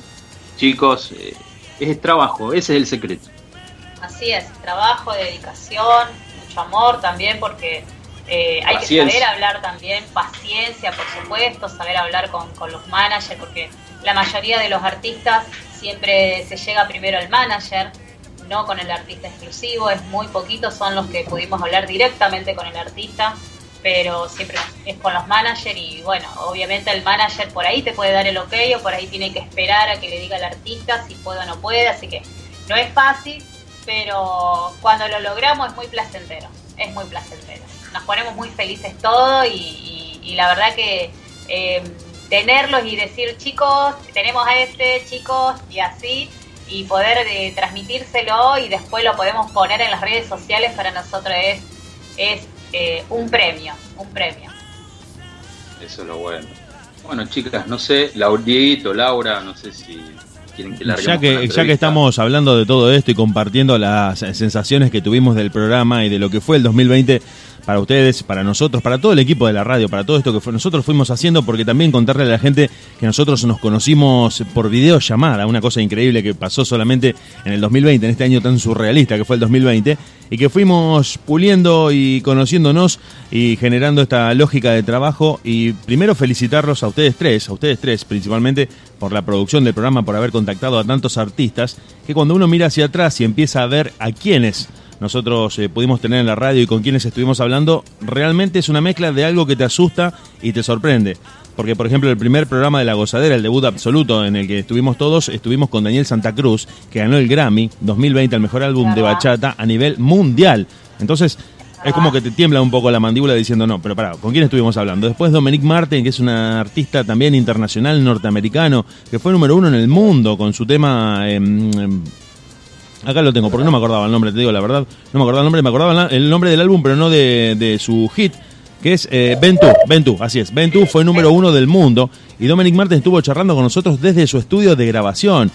chicos, eh, es trabajo, ese es el secreto. Así es, trabajo, dedicación, mucho amor también porque eh, hay que saber hablar también, paciencia por supuesto, saber hablar con, con los managers porque la mayoría de los artistas siempre se llega primero al manager, no con el artista exclusivo, es muy poquito, son los que pudimos hablar directamente con el artista, pero siempre es con los managers y bueno, obviamente el manager por ahí te puede dar el ok o por ahí tiene que esperar a que le diga al artista si puede o no puede, así que no es fácil, pero cuando lo logramos es muy placentero, es muy placentero. Nos ponemos muy felices todos y, y- y la verdad que eh, tenerlos y decir chicos, tenemos a este, chicos, y así, y poder eh, transmitírselo y después lo podemos poner en las redes sociales para nosotros es, es eh, un premio, un premio. Eso es lo bueno. Bueno, chicas, no sé, Lau- Dieguito, Laura, no sé si quieren que Ya que, ya que estamos hablando de todo esto y compartiendo las sensaciones que tuvimos del programa y de lo que fue el 2020 para ustedes, para nosotros, para todo el equipo de la radio, para todo esto que nosotros fuimos haciendo, porque también contarle a la gente que nosotros nos conocimos por videollamada, una cosa increíble que pasó solamente en el 2020, en este año tan surrealista que fue el 2020, y que fuimos puliendo y conociéndonos y generando esta lógica de trabajo. Y primero felicitarlos a ustedes tres, a ustedes tres principalmente, por la producción del programa, por haber contactado a tantos artistas, que cuando uno mira hacia atrás y empieza a ver a quiénes nosotros eh, pudimos tener en la radio y con quienes estuvimos hablando, realmente es una mezcla de algo que te asusta y te sorprende. Porque, por ejemplo, el primer programa de La Gozadera, el debut absoluto en el que estuvimos todos, estuvimos con Daniel Santa Cruz, que ganó el Grammy 2020 al mejor álbum de bachata a nivel mundial. Entonces, es como que te tiembla un poco la mandíbula diciendo, no, pero pará, ¿con quién estuvimos hablando? Después Dominique Martin, que es una artista también internacional norteamericano, que fue número uno en el mundo con su tema... em, em, Acá lo tengo, porque no me acordaba el nombre, te digo la verdad. No me acordaba el nombre, me acordaba el nombre del álbum, pero no de, de su hit, que es eh, Ventu. Ventu, así es. Ventu fue número uno del mundo. Y Dominic Martin estuvo charlando con nosotros desde su estudio de grabación.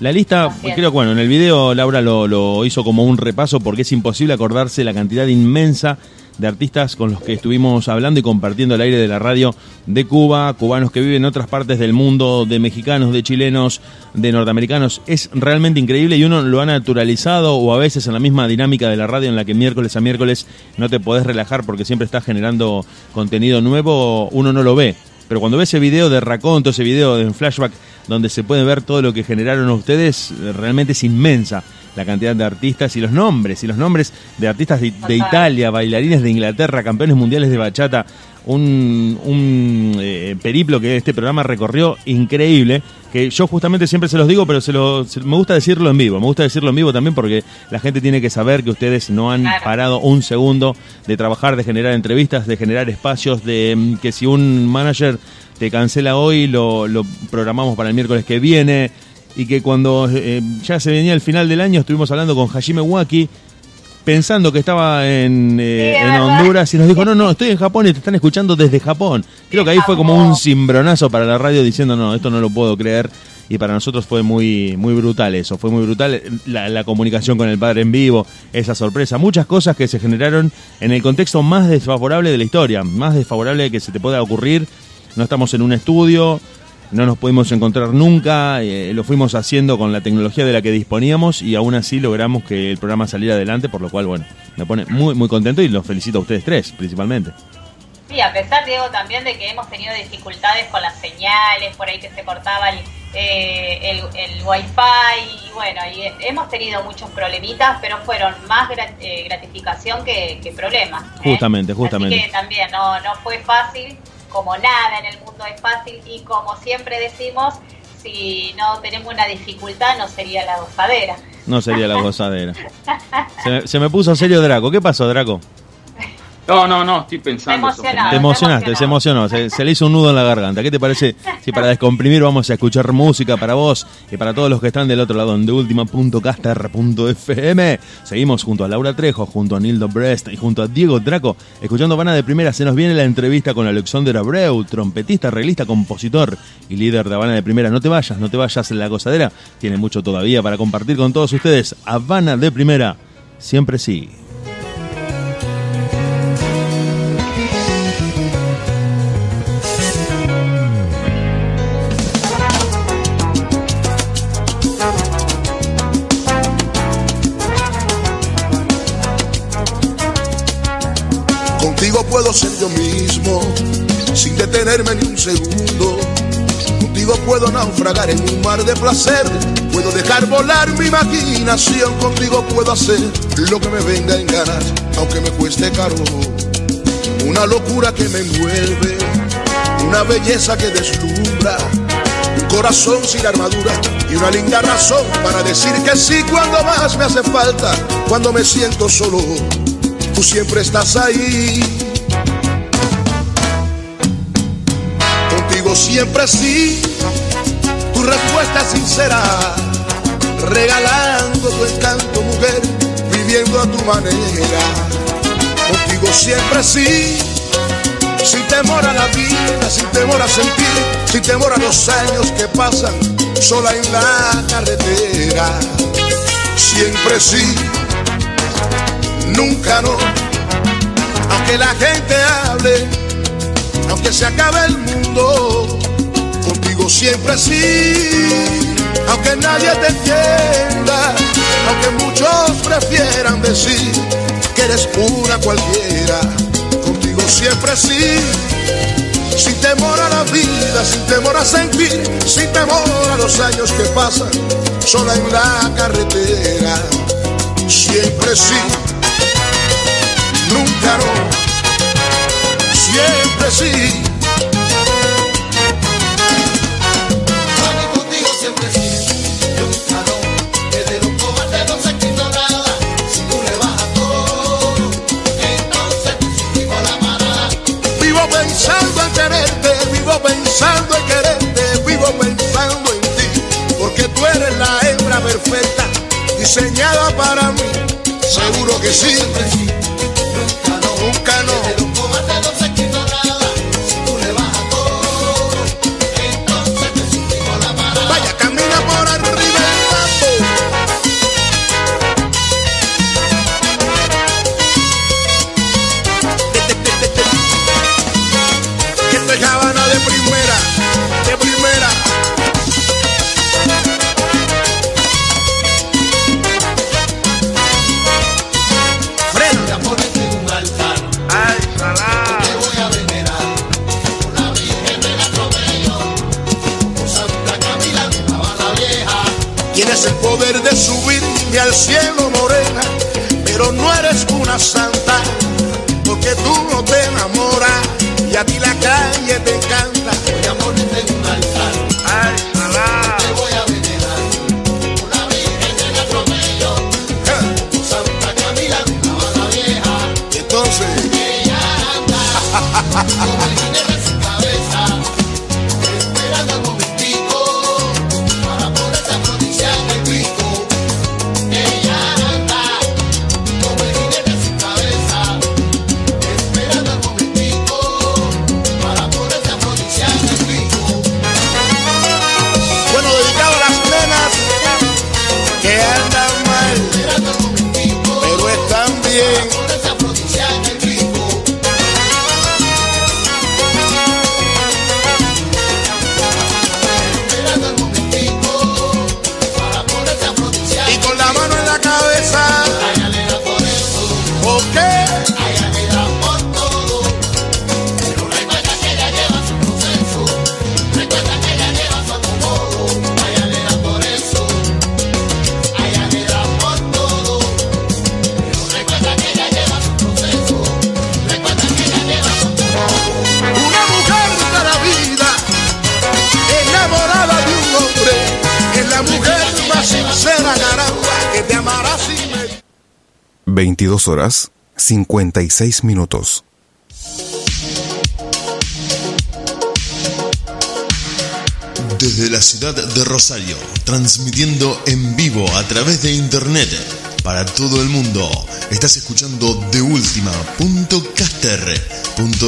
La lista, creo que bueno, en el video Laura lo, lo hizo como un repaso porque es imposible acordarse la cantidad inmensa de artistas con los que estuvimos hablando y compartiendo el aire de la radio de Cuba, cubanos que viven en otras partes del mundo, de mexicanos, de chilenos, de norteamericanos. Es realmente increíble y uno lo ha naturalizado o a veces en la misma dinámica de la radio en la que miércoles a miércoles no te podés relajar porque siempre estás generando contenido nuevo, uno no lo ve. Pero cuando ve ese video de Raconto, ese video en flashback, donde se puede ver todo lo que generaron ustedes, realmente es inmensa la cantidad de artistas y los nombres, y los nombres de artistas de. Italia, bailarines de Inglaterra, campeones mundiales de bachata, un, un, eh, periplo que este programa recorrió increíble, que yo justamente siempre se los digo, pero se lo, se- me gusta decirlo en vivo, me gusta decirlo en vivo también porque la gente tiene que saber que ustedes no han Claro. parado un segundo de trabajar, de generar entrevistas, de generar espacios, de mm, que si un manager te cancela hoy, lo, lo programamos para el miércoles que viene. Y que cuando eh, ya se venía el final del año, estuvimos hablando con Hajime Waki, pensando que estaba en, eh, Sí, en. Honduras, y nos dijo, no, no, estoy en Japón y te están escuchando desde Japón. Creo que ahí fue como un cimbronazo para la radio diciendo, no, esto no lo puedo creer. Y para nosotros fue muy, muy brutal eso, fue muy brutal la, la comunicación con el padre en vivo, esa sorpresa, muchas cosas que se generaron en el contexto más desfavorable de la historia, más desfavorable que se te pueda ocurrir. No estamos en un estudio, no nos pudimos encontrar nunca, eh, lo fuimos haciendo con la tecnología de la que disponíamos y aún así logramos que el programa saliera adelante, por lo cual, bueno, me pone muy, muy contento y los felicito a ustedes tres, principalmente. Sí, a pesar, Diego, también de que hemos tenido dificultades con las señales, por ahí que se cortaba el, eh, el, el wifi, y bueno, y eh, hemos tenido muchos problemitas, pero fueron más eh, gratificación que, que problemas. ¿eh? Justamente, justamente. Así que también no, no fue fácil, como nada en el mundo es fácil, y como siempre decimos, si no tenemos una dificultad no sería la gozadera. No sería la gozadera. Se, me- se me puso serio Draco. ¿Qué pasó, Draco? No, no, no, estoy pensando. Emocionado. Te emocionaste, se emocionó, se, se le hizo un nudo en la garganta. ¿Qué te parece si para descomprimir vamos a escuchar música para vos y para todos los que están del otro lado en deultima.caster.fm? Seguimos junto a Laura Trejo, junto a Nildo Brest y junto a Diego Draco, escuchando Habana de Primera. Se nos viene la entrevista con Alexander Abreu, trompetista, arreglista, compositor y líder de Habana de Primera. No te vayas, no te vayas en la gozadera. Tiene mucho todavía para compartir con todos ustedes. Habana de Primera, siempre sí. Ni un segundo. Contigo puedo naufragar en un mar de placer. Puedo dejar volar mi imaginación. Contigo puedo hacer lo que me venga en ganas, aunque me cueste caro. Una locura que me envuelve, una belleza que deslumbra. Un corazón sin armadura y una linda razón para decir que sí cuando más me hace falta, cuando me siento solo tú siempre estás ahí. Siempre sí, tu respuesta es sincera, regalando tu encanto, mujer, viviendo a tu manera. Contigo siempre sí, sin temor a la vida, sin temor a sentir, sin temor a los años que pasan sola en la carretera. Siempre sí nunca no. Aunque la gente hable, aunque se acabe el mundo, siempre sí. Aunque nadie te entienda, aunque muchos prefieran decir que eres una cualquiera, contigo siempre sí. Sin temor a la vida, sin temor a sentir, sin temor a los años que pasan sola en la carretera. Siempre sí nunca no, siempre sí. Diseñada para mí. Seguro que sí, nunca no 22 horas 56 minutos. Desde la ciudad de Rosario, transmitiendo en vivo a través de internet para todo el mundo. Estás escuchando de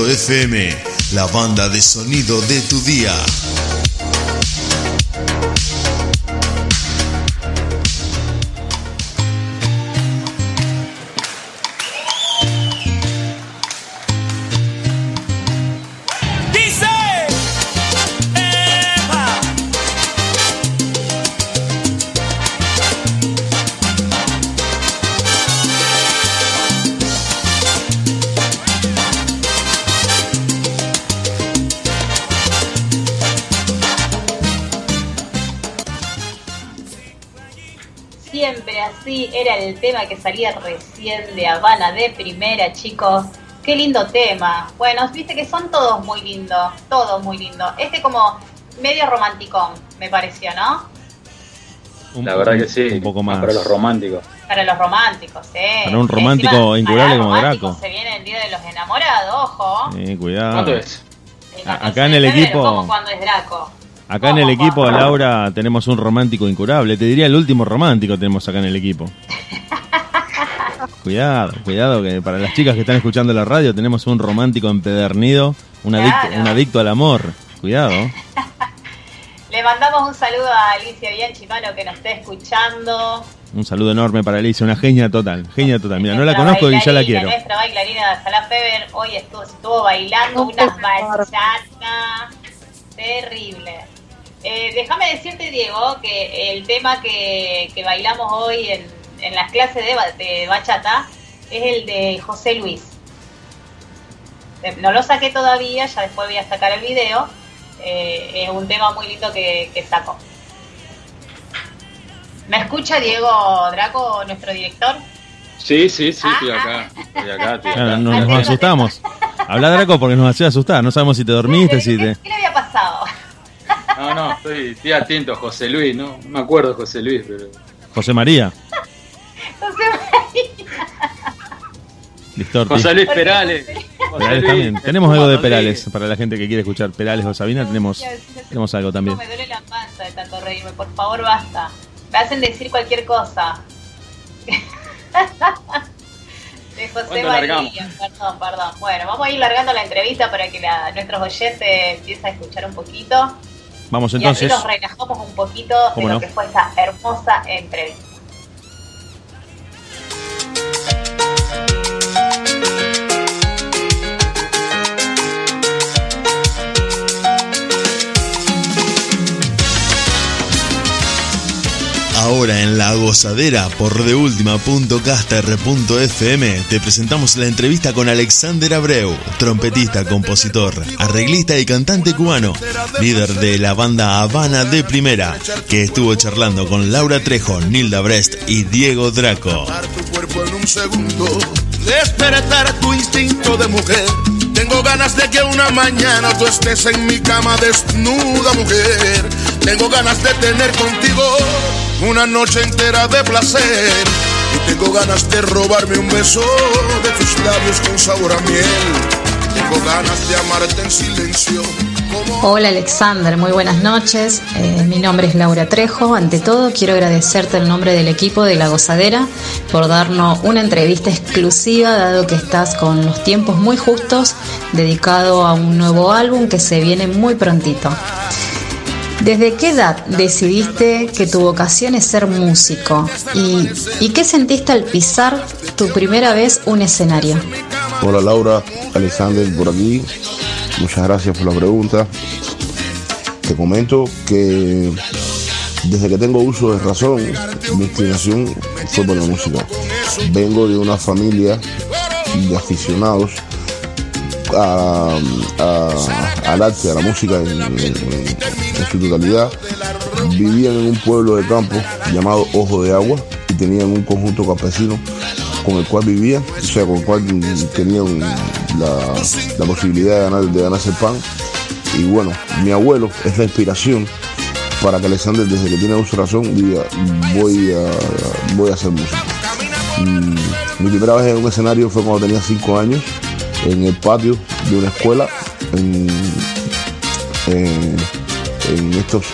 FM, la banda de sonido de tu día. Tema que salía recién de Habana de primera, chicos. Qué lindo tema. Bueno, viste que son todos muy lindos, todos muy lindos. Este como medio romanticón, me pareció, ¿no? Un- La verdad que sí. Un poco más. Para los románticos. Para los románticos, ¿eh? Para un romántico Encima, incurable como Draco. Se viene el Día de los Enamorados, ojo. Eh, cuidado. ¿Cuánto es? El A- 14 acá en el febrero, equipo- como cuando es Draco. Acá en el ¿Cómo, equipo? Laura, tenemos un romántico incurable. Te diría el último romántico tenemos acá en el equipo. Cuidado, cuidado, que para las chicas que están escuchando la radio tenemos un romántico empedernido, un adicto, Claro. un adicto al amor. Cuidado. Le mandamos un saludo a Alicia Bianchi, mano, que nos esté escuchando. Un saludo enorme para Alicia, una genia total, genia total. Mira, no la conozco y ya la quiero. Nuestra bailarina Sala Feber hoy estuvo, estuvo bailando Un unas beso bachatas terrible. Eh, déjame decirte, Diego, que el tema que, que bailamos hoy en, en las clases de, de bachata es el de José Luis. Eh, No lo saqué todavía, ya después voy a sacar el video. Eh, es un tema muy lindo que, que saco. ¿Me escucha Diego Draco, nuestro director? Sí, sí, sí, estoy acá. Estoy acá, estoy acá. no nos asustamos. Habla Draco porque nos hace asustar. No sabemos si te dormiste, si ¿Qué, te. qué le había pasado? No, no, estoy, estoy atento, José Luis, ¿no? No me acuerdo de José Luis, pero. José María. José Listorti. José Luis Perales. José Perales Luis, también. Tenemos algo de. Perales. Para la gente que quiere escuchar Perales o Sabina, tenemos, tenemos algo también. Me duele la panza de tanto reírme, por favor, basta. Me hacen decir cualquier cosa. De José ¿Cuánto María, largamos? perdón, perdón. Bueno, vamos a ir largando la entrevista para que la- nuestros oyentes empiecen a escuchar un poquito. Vamos Y así entonces. nos relajamos un poquito de ¿Cómo lo no? que fue esta hermosa entrevista. Ahora en La Gozadera por deultima.caster.fm te presentamos la entrevista con Alexander Abreu, trompetista, compositor, arreglista y cantante cubano, líder de la banda Habana de Primera, que estuvo charlando con Laura Trejo, Nilda Brest y Diego Draco. Tengo ganas de tener contigo una noche entera de placer. Y tengo ganas de robarme un beso de tus labios con sabor a miel. Tengo ganas de amarte en silencio. Hola Alexander, muy buenas noches. Eh, mi nombre es Laura Trejo. Ante todo, quiero agradecerte el nombre del equipo de La Gozadera por darnos una entrevista exclusiva, dado que estás con los tiempos muy justos, dedicado a un nuevo álbum que se viene muy prontito. ¿Desde qué edad decidiste que tu vocación es ser músico? ¿Y, qué sentiste al pisar tu primera vez un escenario? Hola Laura, Alexander por aquí. Muchas gracias por la pregunta. Te comento que desde que tengo uso de razón, mi inclinación fue por la música. Vengo de una familia de aficionados a- al arte, a la música su totalidad. Vivían en un pueblo de campo llamado Ojo de Agua y tenían un conjunto campesino con el cual vivían, o sea, con el cual tenían la, posibilidad de, ganar, de ganarse pan. Y bueno, mi abuelo es la inspiración para que Alexander, desde que tiene uso razón, diga, voy a, voy a hacer música. Mm, mi primera vez en un escenario fue cuando tenía 5 años, en el patio de una escuela, en, en- en estos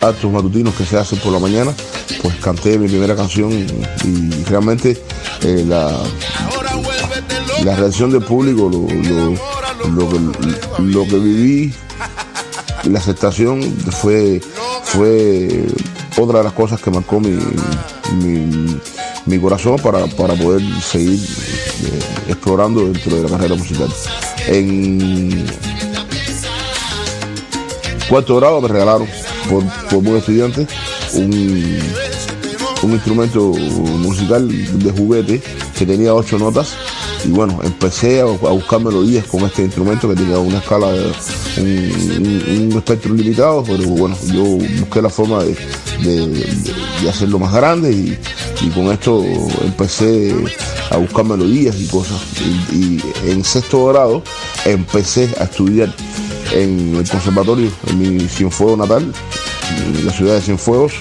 actos matutinos que se hacen por la mañana, pues canté mi primera canción y realmente eh, la, la reacción del público, lo, lo- lo que, viví, la aceptación fue, fue otra de las cosas que marcó mi, mi, mi corazón para, para poder seguir eh, explorando dentro de la carrera musical. En cuarto grado me regalaron por, por buen estudiante un, un instrumento musical de juguete que tenía ocho notas y bueno, empecé a, a buscar melodías con este instrumento que tenía una escala, de, un, un- espectro limitado, pero bueno, yo busqué la forma de, de- de- hacerlo más grande y, y con esto empecé a buscar melodías y cosas. Y en sexto grado empecé a estudiar en el conservatorio, en mi Cienfuegos natal, en la ciudad de Cienfuegos.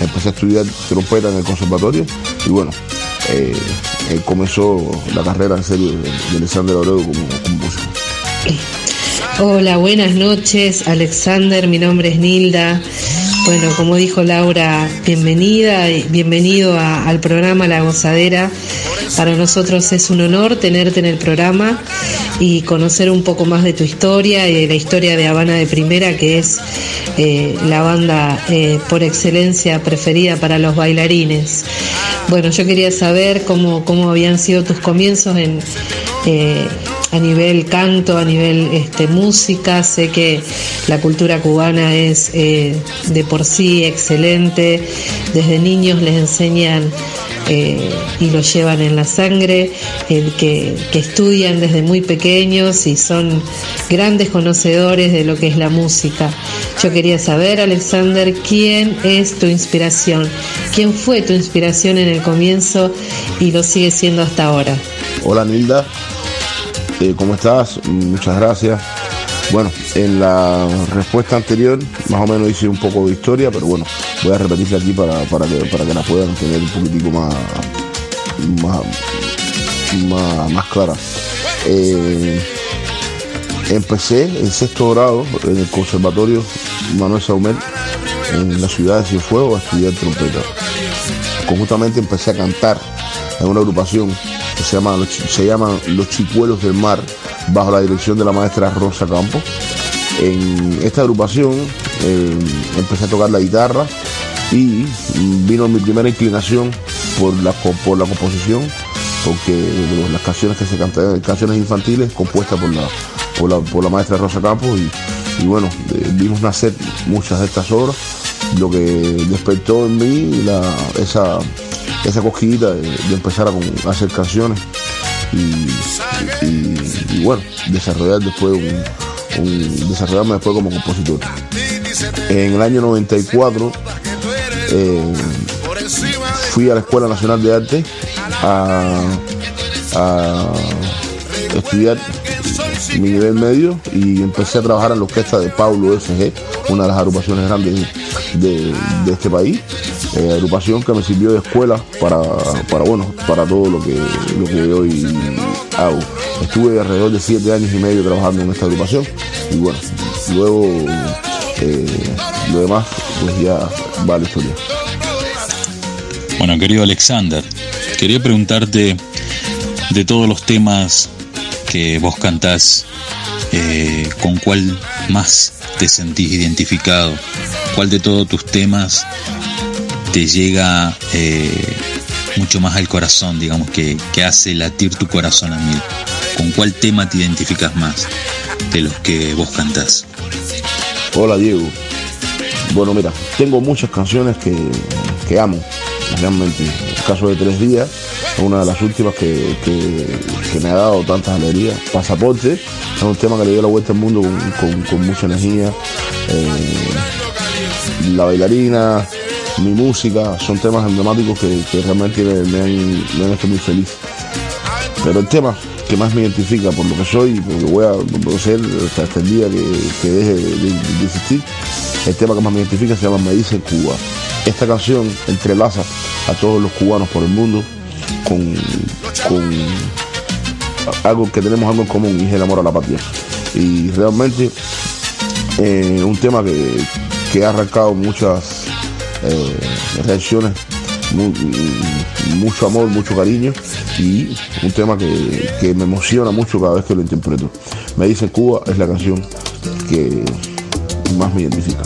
Empecé a estudiar trompeta en el conservatorio y bueno, eh, eh, comenzó la carrera en serio de, de Alexander Abreu como, como músico. Hola, buenas noches, Alexander. Mi nombre es Nilda. Bueno, como dijo Laura, bienvenida y bienvenido al programa La Gozadera. Para nosotros es un honor tenerte en el programa y conocer un poco más de tu historia y de la historia de Habana de Primera, que es eh, la banda eh, por excelencia preferida para los bailarines. Bueno, yo quería saber cómo, cómo habían sido tus comienzos en, eh, a nivel canto, a nivel este, música. Sé que la cultura cubana es eh, de por sí excelente. Desde niños les enseñan eh, y lo llevan en la sangre, que, que estudian desde muy pequeños y son grandes conocedores de lo que es la música. Yo quería saber, Alexander, quién es tu inspiración, quién fue tu inspiración en el comienzo y lo sigue siendo hasta ahora. Hola Nilda, Eh, ¿cómo estás? Muchas gracias. Bueno, en la respuesta anterior más o menos hice un poco de historia, pero bueno, voy a repetirla aquí para, para, que, para que la puedan tener un poquitico más, más, más, más clara. Eh, empecé en sexto grado en el Conservatorio Manuel Saumer en la ciudad de Cienfuegos a estudiar trompeta. Conjuntamente empecé a cantar en una agrupación que se llama, Los se llaman Los Chicuelos del Mar, bajo la dirección de la maestra Rosa Campos. En esta agrupación eh, empecé a tocar la guitarra y vino mi primera inclinación por la, por la composición, porque eh, las canciones que se cantan, canciones infantiles compuestas por la, por la, por la maestra Rosa Campos y, bueno, eh, vimos nacer muchas de estas obras, lo que despertó en mí esa, esa cosquillita de, de empezar a, hacer canciones y, bueno, desarrollar después un, desarrollarme después como compositor. En el año 94 eh, fui a la Escuela Nacional de Arte a, estudiar mi nivel medio y empecé a trabajar en la orquesta de Paulo SG, una de las agrupaciones grandes de, de este país. Eh, agrupación que me sirvió de escuela para, para, bueno, para todo lo que, lo que hoy hago. Estuve alrededor de siete años y medio trabajando en esta agrupación y bueno, luego eh, lo demás pues ya va la historia. Bueno, querido Alexander, quería preguntarte de todos los temas que vos cantás, eh, ¿con cuál más te sentís identificado? ¿Cuál de todos tus temas te llega eh, mucho más al corazón, digamos, que, que hace latir tu corazón a mí? ¿Con cuál tema te identificas más de los que vos cantás? Hola Diego. Bueno, mira, tengo muchas canciones que, que amo, realmente. El caso de Tres Días es una de las últimas que, que- me ha dado tantas alegrías. Pasaporte es un tema que le dio la vuelta al mundo con, con- con mucha energía. Eh, la bailarina, mi música, son temas emblemáticos que, realmente me, han, hecho muy feliz. Pero el tema que más me identifica por lo que soy, por lo que voy a ser hasta, el día que, deje de, existir, el tema que más me identifica se llama Me dice Cuba. Esta canción entrelaza a todos los cubanos por el mundo con, algo que tenemos algo en común y es el amor a la patria. Y realmente eh, un tema que ha arrancado muchas eh, reacciones, mu- mucho amor, mucho cariño y un tema que, que me emociona mucho cada vez que lo interpreto. Me dice Cuba es la canción que más me identifica.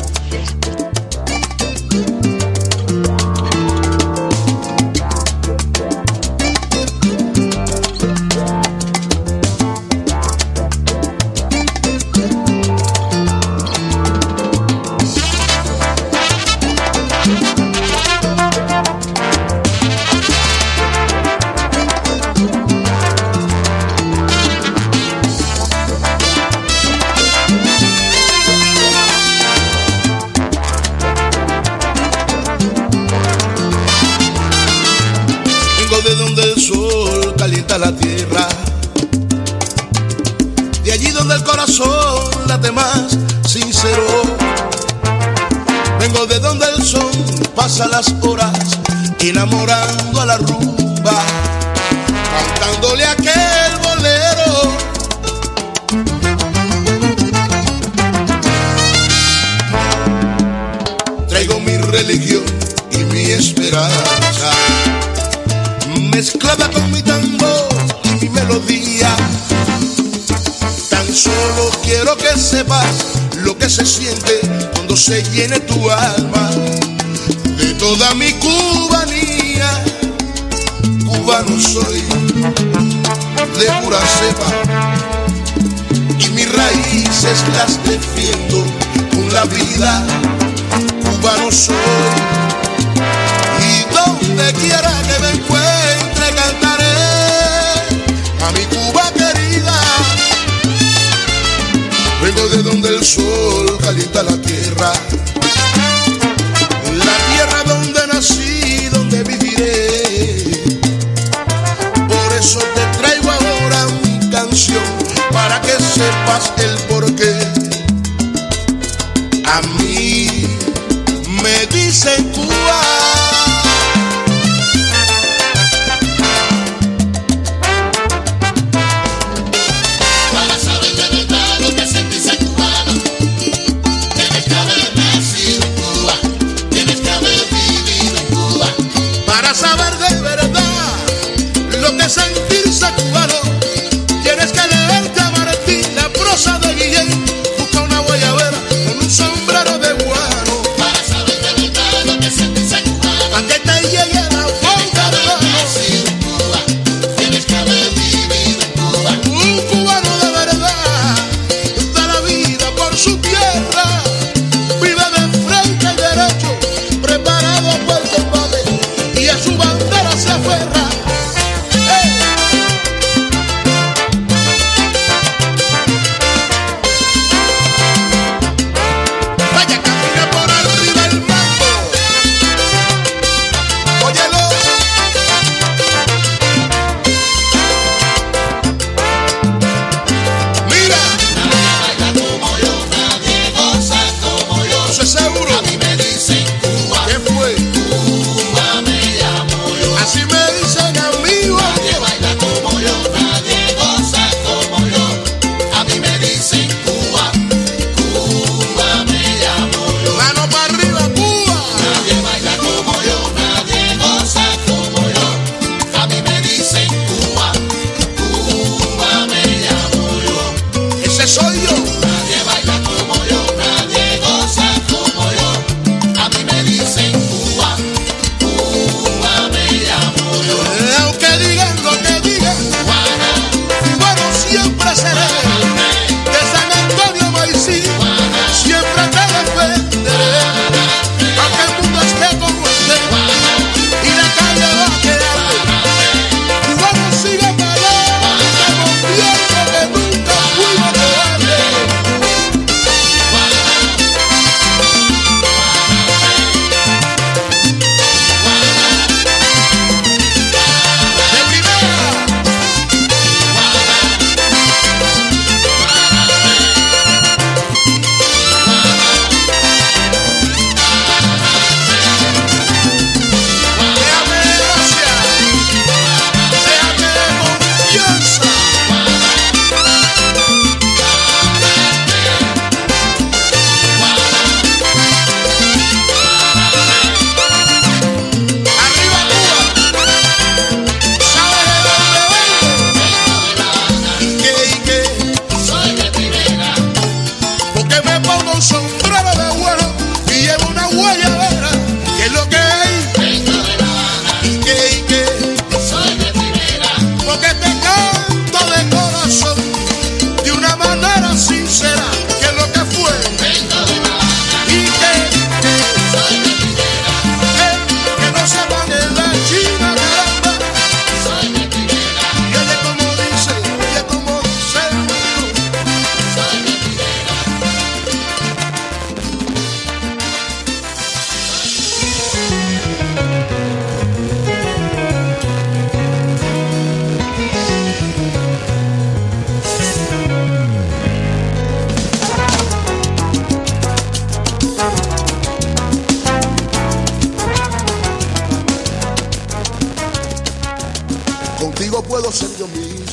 Pasa las horas enamorando a la rumba, cantándole aquel bolero. Traigo mi religión y mi esperanza mezclada con mi tambor y mi melodía. Tan solo quiero que sepas lo que se siente cuando se llene tu alma las defiendo con la vida. Cubano soy y donde quiera que me encuentre cantaré a mi Cuba querida. Vengo de donde el sol calienta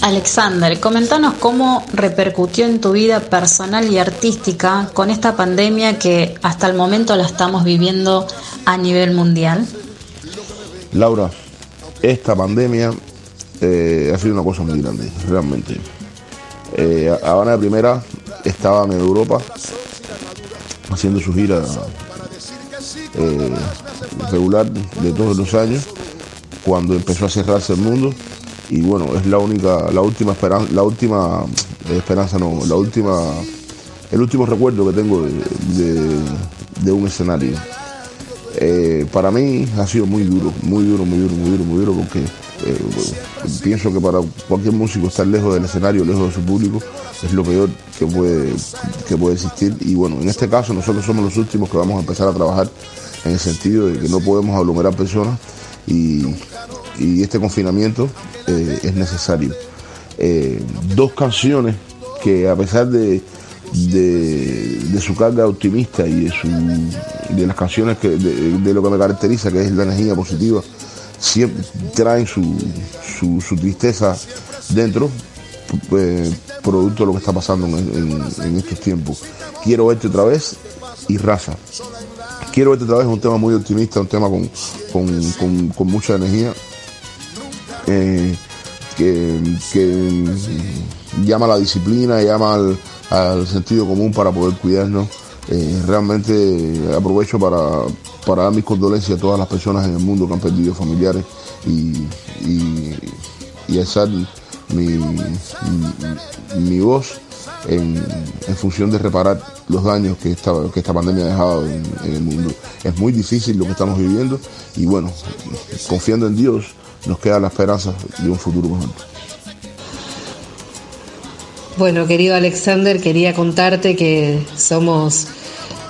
Alexander, comentanos cómo repercutió en tu vida personal y artística con esta pandemia que hasta el momento la estamos viviendo a nivel mundial. Laura, esta pandemia eh, ha sido una cosa muy grande, realmente. Eh, Habana de Primera estaba en Europa haciendo su gira eh, regular de todos los años cuando empezó a cerrarse el mundo y bueno es la única la última esperanza la última eh, esperanza no la última el último recuerdo que tengo de, un escenario eh, para mí ha sido muy duro, muy duro, muy duro, muy duro, muy duro, porque eh, pienso que para cualquier músico estar lejos del escenario, lejos de su público, es lo peor que puede, que puede existir. Y bueno, en este caso nosotros somos los últimos que vamos a empezar a trabajar en el sentido de que no podemos aglomerar personas y, y este confinamiento eh, es necesario. Eh, dos canciones que a pesar de, de, su carga optimista y de, su, de las canciones que, de, lo que me caracteriza, que es la energía positiva, siempre traen su, su, su tristeza dentro, eh, producto de lo que está pasando en, estos tiempos. Quiero verte otra vez y raza. Quiero verte otra vez es un tema muy optimista, un tema con, con- con mucha energía. Eh, que, llama a la disciplina, llama al, sentido común para poder cuidarnos. Eh, realmente aprovecho para, dar mis condolencias a todas las personas en el mundo que han perdido familiares y, y, alzar mi, voz en, función de reparar los daños que esta, que esta pandemia ha dejado en el mundo. Es muy difícil lo que estamos viviendo y bueno, confiando en Dios nos queda la esperanza de un futuro mejor. Bueno, querido Alexander, quería contarte que somos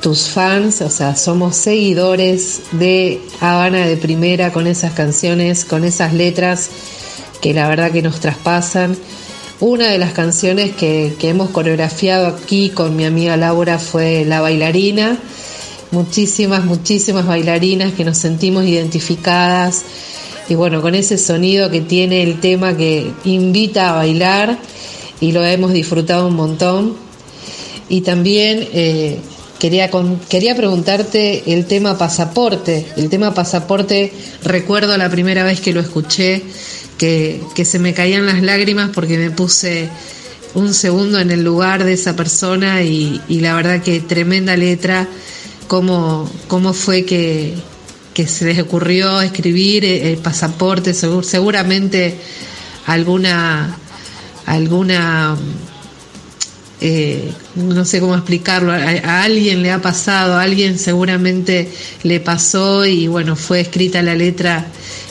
tus fans, o sea, somos seguidores de Habana de Primera con esas canciones, con esas letras que la verdad que nos traspasan. Una de las canciones que, que hemos coreografiado aquí con mi amiga Laura fue La bailarina. Muchísimas, muchísimas bailarinas que nos sentimos identificadas. Y bueno, con ese sonido que tiene el tema que invita a bailar y lo hemos disfrutado un montón. Y también eh, quería, quería preguntarte el tema pasaporte. El tema pasaporte, recuerdo la primera vez que lo escuché, que, que se me caían las lágrimas porque me puse un segundo en el lugar de esa persona y, y la verdad que tremenda letra, cómo, cómo fue que, que se les ocurrió escribir eh, el pasaporte, segur- seguramente alguna, alguna eh, no sé cómo explicarlo, a, a alguien le ha pasado, a alguien seguramente le pasó y bueno, fue escrita la letra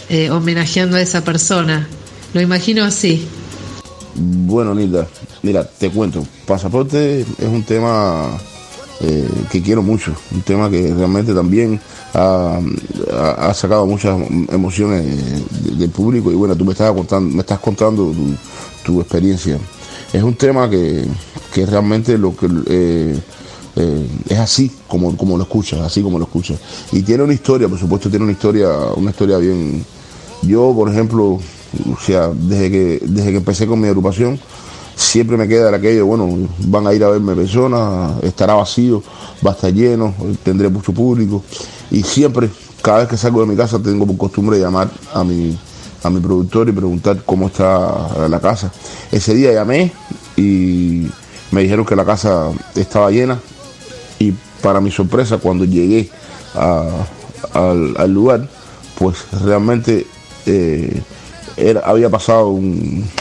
eh, homenajeando a esa persona. Lo imagino así. Bueno, Nilda, mira, te cuento. Pasaporte es un tema eh, que quiero mucho, un tema que realmente también ha, ha- sacado muchas emociones de- del público y bueno, tú me estás contando, me estás contando tu, tu experiencia. Es un tema que, que realmente lo que eh, eh, es así como, como lo escuchas, así como lo escuchas. Y tiene una historia, por supuesto, tiene una historia, una historia bien. Yo, por ejemplo, o sea, desde que, desde que empecé con mi agrupación, siempre me queda aquello, bueno, van a ir a verme personas, estará vacío, va a estar lleno, tendré mucho público. Y siempre, cada vez que salgo de mi casa, tengo por costumbre llamar a mi, a mi productor y preguntar cómo está la casa. Ese día llamé y me dijeron que la casa estaba llena y para mi sorpresa cuando llegué al lugar, pues realmente eh, había pasado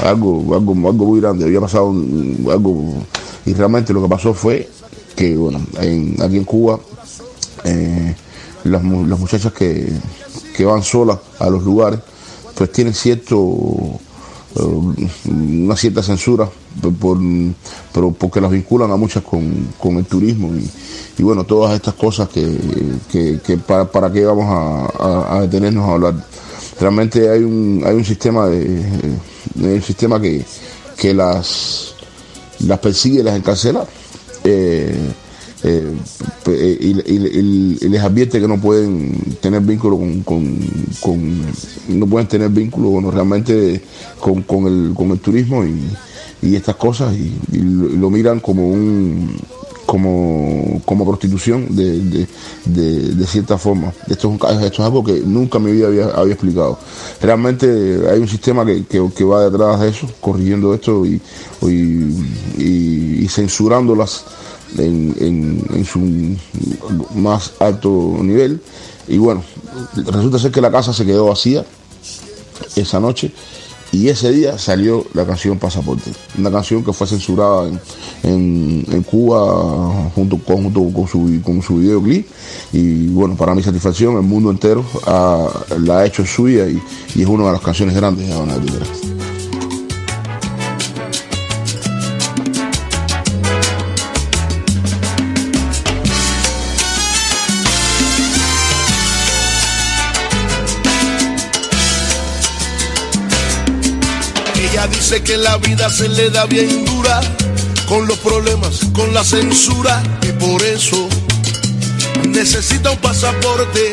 algo, algo, algo muy grande, había pasado un- algo y realmente lo que pasó fue que bueno, en- aquí en Cuba eh, las, las muchachas que, que van solas a los lugares pues tienen cierto eh, una cierta censura por, por- porque las vinculan a muchas con, con el turismo y, bueno todas estas cosas que, que- para, para qué vamos a detenernos a hablar realmente hay un hay un sistema de, un sistema que, que las las persigue las encarcela. Eh, eh, y, les advierte que no pueden tener vínculo con, con- no pueden tener vínculo bueno, realmente con, con el, con el turismo y, y estas cosas y lo miran como un como, como prostitución de, de, de- cierta forma. Esto es, esto es algo que nunca en mi vida había, explicado. Realmente hay un sistema que, que- va detrás de eso, corrigiendo esto y, y, censurándolas en, en- en su más alto nivel. Y bueno, resulta ser que la casa se quedó vacía esa noche y ese día salió la canción Pasaporte, una canción que fue censurada en, en- Cuba junto con, con su, con su videoclip y bueno, para mi satisfacción el mundo entero la ha hecho suya y, y es una de las canciones grandes de Habana Libre. Que la vida se le da bien dura, con los problemas, con la censura, y por eso necesita un pasaporte.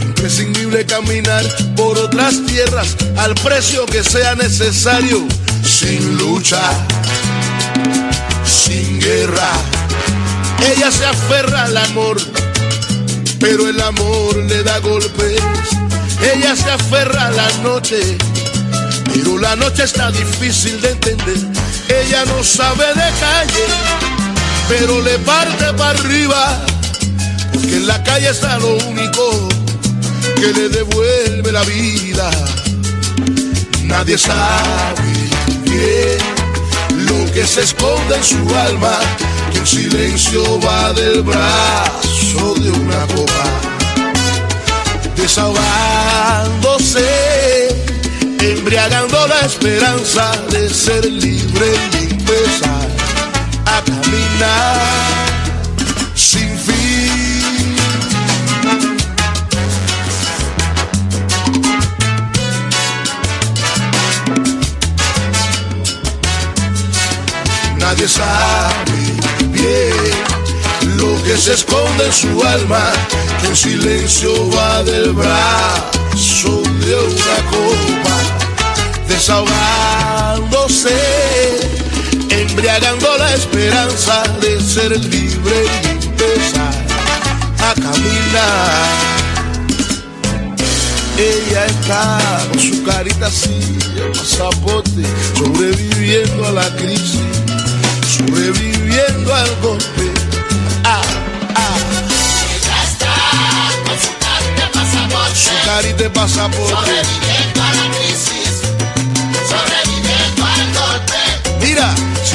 Imprescindible caminar por otras tierras al precio que sea necesario, sin lucha, sin guerra. Ella se aferra al amor, pero el amor le da golpes. Ella se aferra a la noche, pero la noche está difícil de entender. Ella no sabe de calle, pero le parte para arriba. Porque en la calle está lo único que le devuelve la vida. Nadie sabe bien lo que se esconde en su alma, que en silencio va del brazo de una copa, desahogándose embriagando la esperanza de ser libre y empezar a caminar sin fin. Nadie sabe bien lo que se esconde en su alma, que en silencio va del brazo de una copa desahogándose, embriagando la esperanza de ser libre y empezar a caminar. Ella está con su carita así, el pasaporte sobreviviendo a la crisis, sobreviviendo al golpe. Ah, ah. Ya está, con su carita pasaporte. Su carita de pasaporte.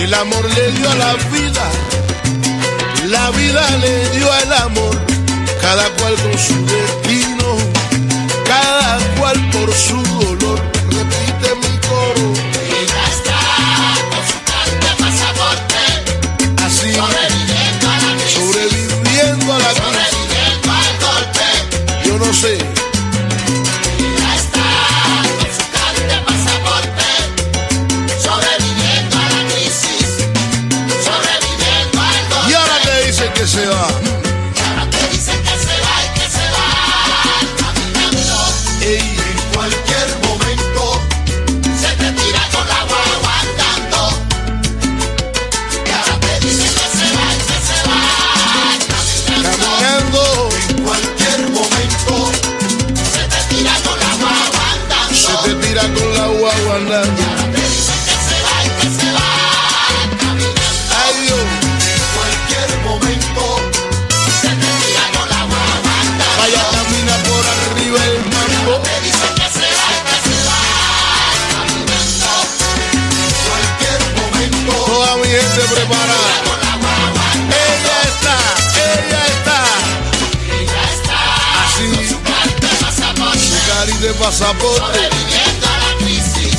El amor le dio a la vida, la vida le dio al amor, cada cual con su destino, cada cual por su dolor. Sobreviviendo a la crisis.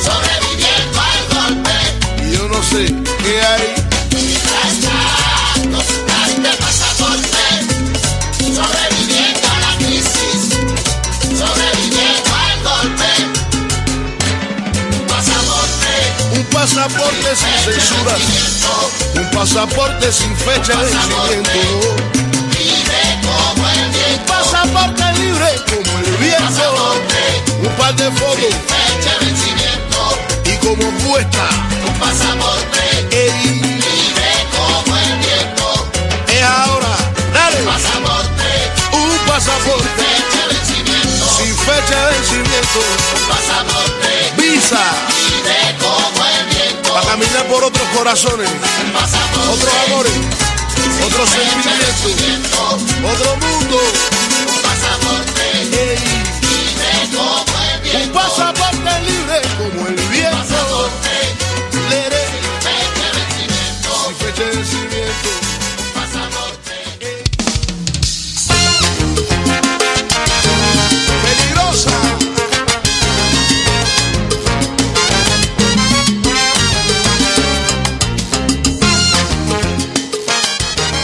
Sobreviviendo al golpe. Y yo no sé qué hay. Carta de pasaporte. Sobreviviendo a la crisis. Sobreviviendo al golpe. Pasaporte. Un pasaporte sin censuras. Un pasaporte sin fecha de vencimiento. Par de fotos Fecha de vencimiento. y como puesta. Un pasaporte. Ey, Libre como el viento. es ahora. Dale. Pasaporte. Un pasaporte Fecha de vencimiento. sin fecha de vencimiento. Pasaporte. Visa Libre como el viento. para caminar por otros corazones, Pasaporte. otros amores, otros sentimientos, otro mundo. Pasaporte. Ey, Libre como el un pasaporte libre como el viento. Vencimiento. sin fecha de vencimiento. Pasaporte. Peligrosa.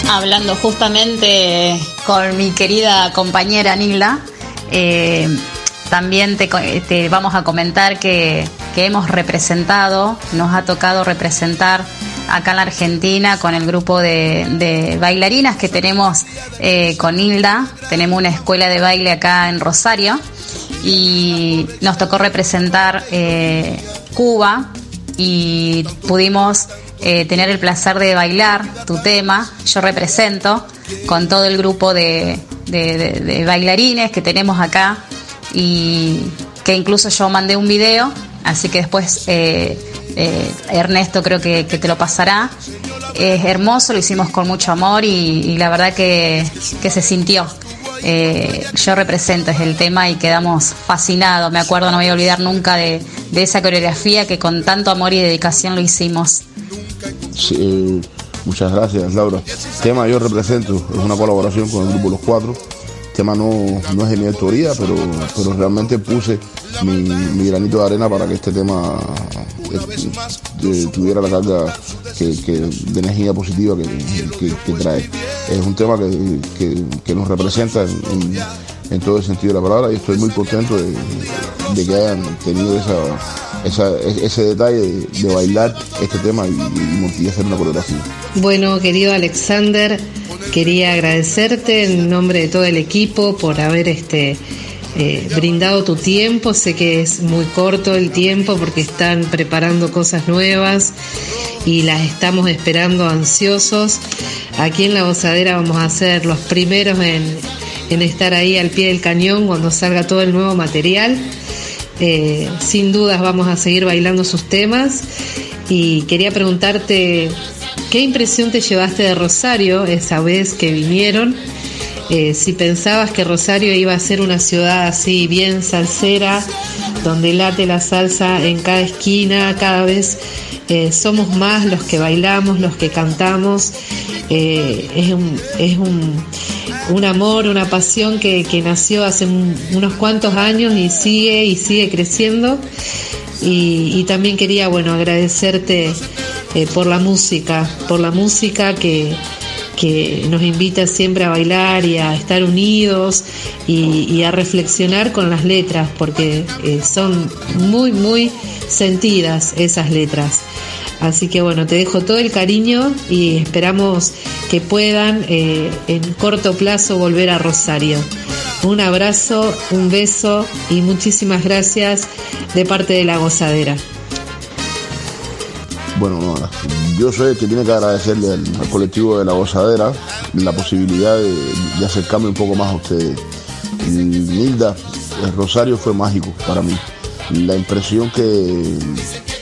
Hablando justamente con mi querida compañera Nilda, eh, también te, co- te vamos a comentar que, que hemos representado, nos ha tocado representar acá en la Argentina con el grupo de, bailarinas que tenemos eh, con Hilda. Tenemos una escuela de baile acá en Rosario y nos tocó representar eh, Cuba y pudimos eh, tener el placer de bailar tu tema. Yo represento con todo el grupo de- de bailarines que tenemos acá y que incluso yo mandé un video, así que después eh, eh, Ernesto creo que, que te lo pasará. Es hermoso, lo hicimos con mucho amor y, la verdad que, que se sintió. Eh, yo represento es el tema y quedamos fascinados. Me acuerdo, no voy a olvidar nunca de, de esa coreografía que con tanto amor y dedicación lo hicimos. Muchas gracias, Laura. Tema yo represento, es una colaboración con el grupo Los Cuatro. Tema no, no es de mi autoría, pero, pero realmente puse mi, granito de arena para que este tema eh, eh, tuviera la carga que, de energía positiva que, trae. Es un tema que, nos representa en, todo el sentido de la palabra y estoy muy contento de, que hayan tenido esa, ese detalle de, bailar este tema y, y- y hacer una coreografía. Bueno, querido Alexander, quería agradecerte en nombre de todo el equipo por haber este eh, brindado tu tiempo. Sé que es muy corto el tiempo porque están preparando cosas nuevas y las estamos esperando ansiosos. Aquí en la gozadera vamos a ser los primeros en, estar ahí al pie del cañón cuando salga todo el nuevo material. Eh, sin dudas vamos a seguir bailando sus temas y quería preguntarte qué impresión te llevaste de Rosario esa vez que vinieron. Eh, si pensabas que Rosario iba a ser una ciudad así bien salsera, donde late la salsa en cada esquina, cada vez eh, somos más los que bailamos, los que cantamos. Eh, es un, es un, un amor, una pasión que, que nació hace un- unos cuantos años y sigue y sigue creciendo. Y, y también quería, bueno, agradecerte eh, por la música, por la música que, que nos invita siempre a bailar y a estar unidos y, a reflexionar con las letras, porque eh, son muy, muy sentidas esas letras. Así que bueno, te dejo todo el cariño y esperamos que puedan eh, en corto plazo volver a Rosario. Un abrazo, un beso y muchísimas gracias de parte de la gozadera. Bueno, no, yo soy el que tiene que agradecerle al, colectivo de la gozadera la posibilidad de, acercarme un poco más a ustedes. Nilda, el Rosario fue mágico para mí. La impresión que,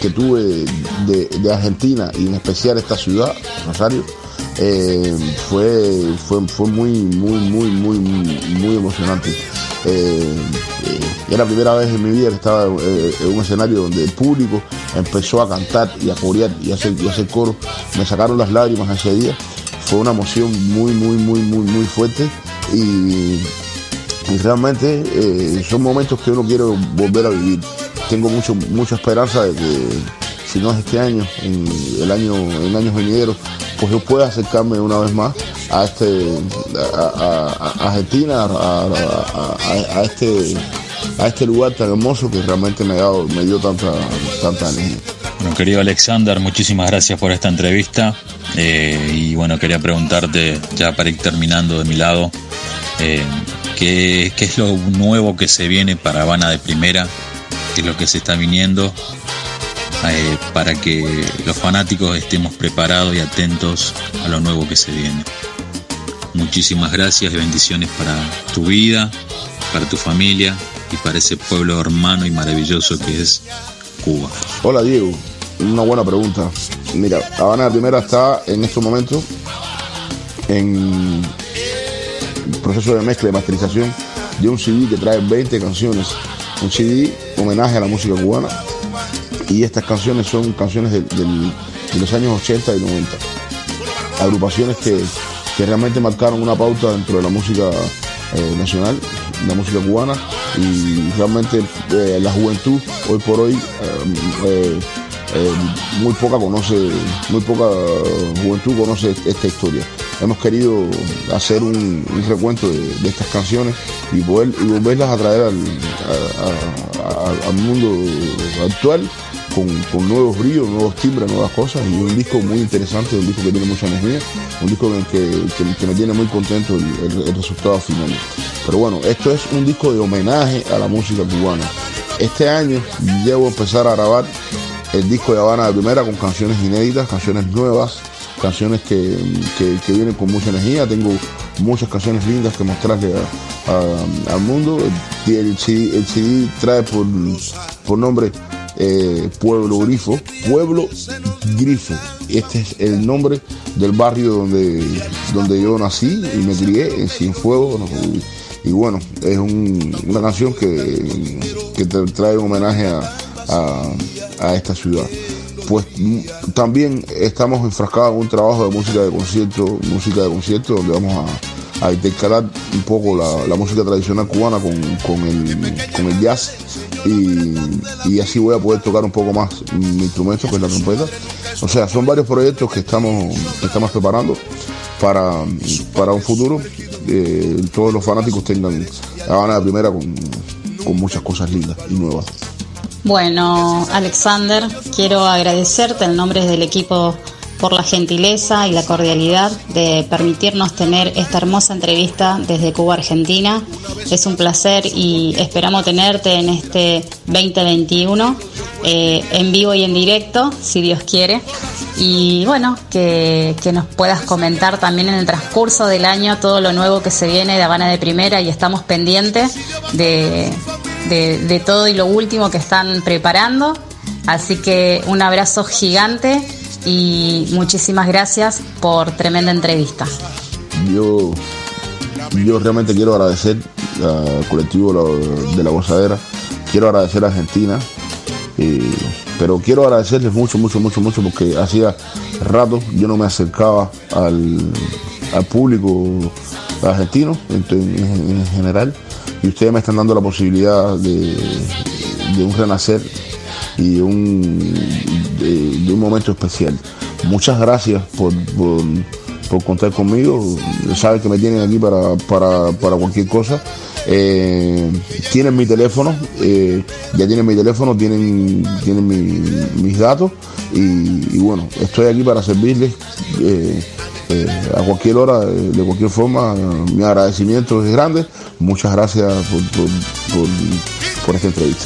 que tuve de, de Argentina y en especial esta ciudad, Rosario, eh, fue, fue, fue muy, muy, muy, muy, muy emocionante. Eh, eh, era la primera vez en mi vida que estaba eh, en un escenario donde el público empezó a cantar y a corear y a hacer, coro. Me sacaron las lágrimas ese día. Fue una emoción muy, muy, muy, muy, muy fuerte y, y realmente eh, son momentos que uno quiere volver a vivir. Tengo mucho, mucha esperanza de que si no es este año, en el año, en años venideros, pues yo pueda acercarme una vez más a este a, Argentina, a, este a este lugar tan hermoso que realmente me, dado- me dio tanta tanta energía. Bueno, querido Alexander, muchísimas gracias por esta entrevista. Eh, y bueno, quería preguntarte, ya para ir terminando de mi lado, eh, ¿qué, qué es lo nuevo que se viene para Habana de Primera? ¿Qué es lo que se está viniendo? Eh, para que los fanáticos estemos preparados y atentos a lo nuevo que se viene. Muchísimas gracias y bendiciones para tu vida, para tu familia y para ese pueblo hermano y maravilloso que es Cuba. Hola Diego, una buena pregunta. Mira, Habana Primera está en estos momentos en proceso de mezcla y masterización de un CD que trae 20 canciones. Un CD homenaje a la música cubana. Y estas canciones son canciones del- de los años 80 y 90. Agrupaciones que, que realmente marcaron una pauta dentro de la música eh, nacional, la música cubana. Y realmente eh, la juventud hoy por hoy eh, muy poca conoce, muy poca juventud conoce esta historia. Hemos querido hacer un, recuento de, de estas canciones y, poder, y volverlas a traer al, al mundo actual con, nuevos brillos, nuevos timbres, nuevas cosas y un disco muy interesante, un disco que tiene mucha energía, un disco el que, que- que me tiene muy contento el, el- el resultado final. Pero bueno, esto es un disco de homenaje a la música cubana. Este año debo empezar a grabar el disco de Habana de Primera con canciones inéditas, canciones nuevas, canciones que, que- vienen con mucha energía. Tengo muchas canciones lindas que mostrarle a- a- al mundo. Y el CD, el CD trae por, por nombre eh, Pueblo Grifo. Pueblo Grifo. Este es el nombre del barrio donde, donde yo nací y me crié, en Cienfuegos. Y, y bueno, es un- una canción que, que te trae un homenaje a, a- a esta ciudad. Pues mm, también estamos enfrascados en un trabajo de música de concierto, música de concierto, donde vamos a, a intercalar un poco la, la música tradicional cubana con, con el, con el jazz y, y así voy a poder tocar un poco más mi instrumento, que es la trompeta. O sea, son varios proyectos que estamos, estamos preparando para, para un futuro. eh, todos los fanáticos tengan la Habana de primera con, con muchas cosas lindas y nuevas. Bueno, Alexander, quiero agradecerte en nombre del equipo por la gentileza y la cordialidad de permitirnos tener esta hermosa entrevista desde Cuba, Argentina. Es un placer y esperamos tenerte en este 2021 eh, en vivo y en directo, si Dios quiere. Y bueno, que, que nos puedas comentar también en el transcurso del año todo lo nuevo que se viene de Habana de Primera y estamos pendientes de, de, de todo y lo último que están preparando. Así que un abrazo gigante y muchísimas gracias por tremenda entrevista. Yo, yo realmente quiero agradecer al colectivo de la gozadera, quiero agradecer a Argentina, eh, pero quiero agradecerles mucho, mucho, mucho, mucho, porque hacía rato yo no me acercaba al, al público argentino en, en- en general, y ustedes me están dando la posibilidad de, de un renacer y un, de, un momento especial. Muchas gracias por, por, contar conmigo. Saben que me tienen aquí para, para, para cualquier cosa. Eh, tienen mi teléfono, eh, ya tienen mi teléfono, tienen, tienen mi- mis datos y, bueno, estoy aquí para servirles eh, a cualquier hora, de cualquier forma. Mi agradecimiento es grande. Muchas gracias por, por, por, por esta entrevista.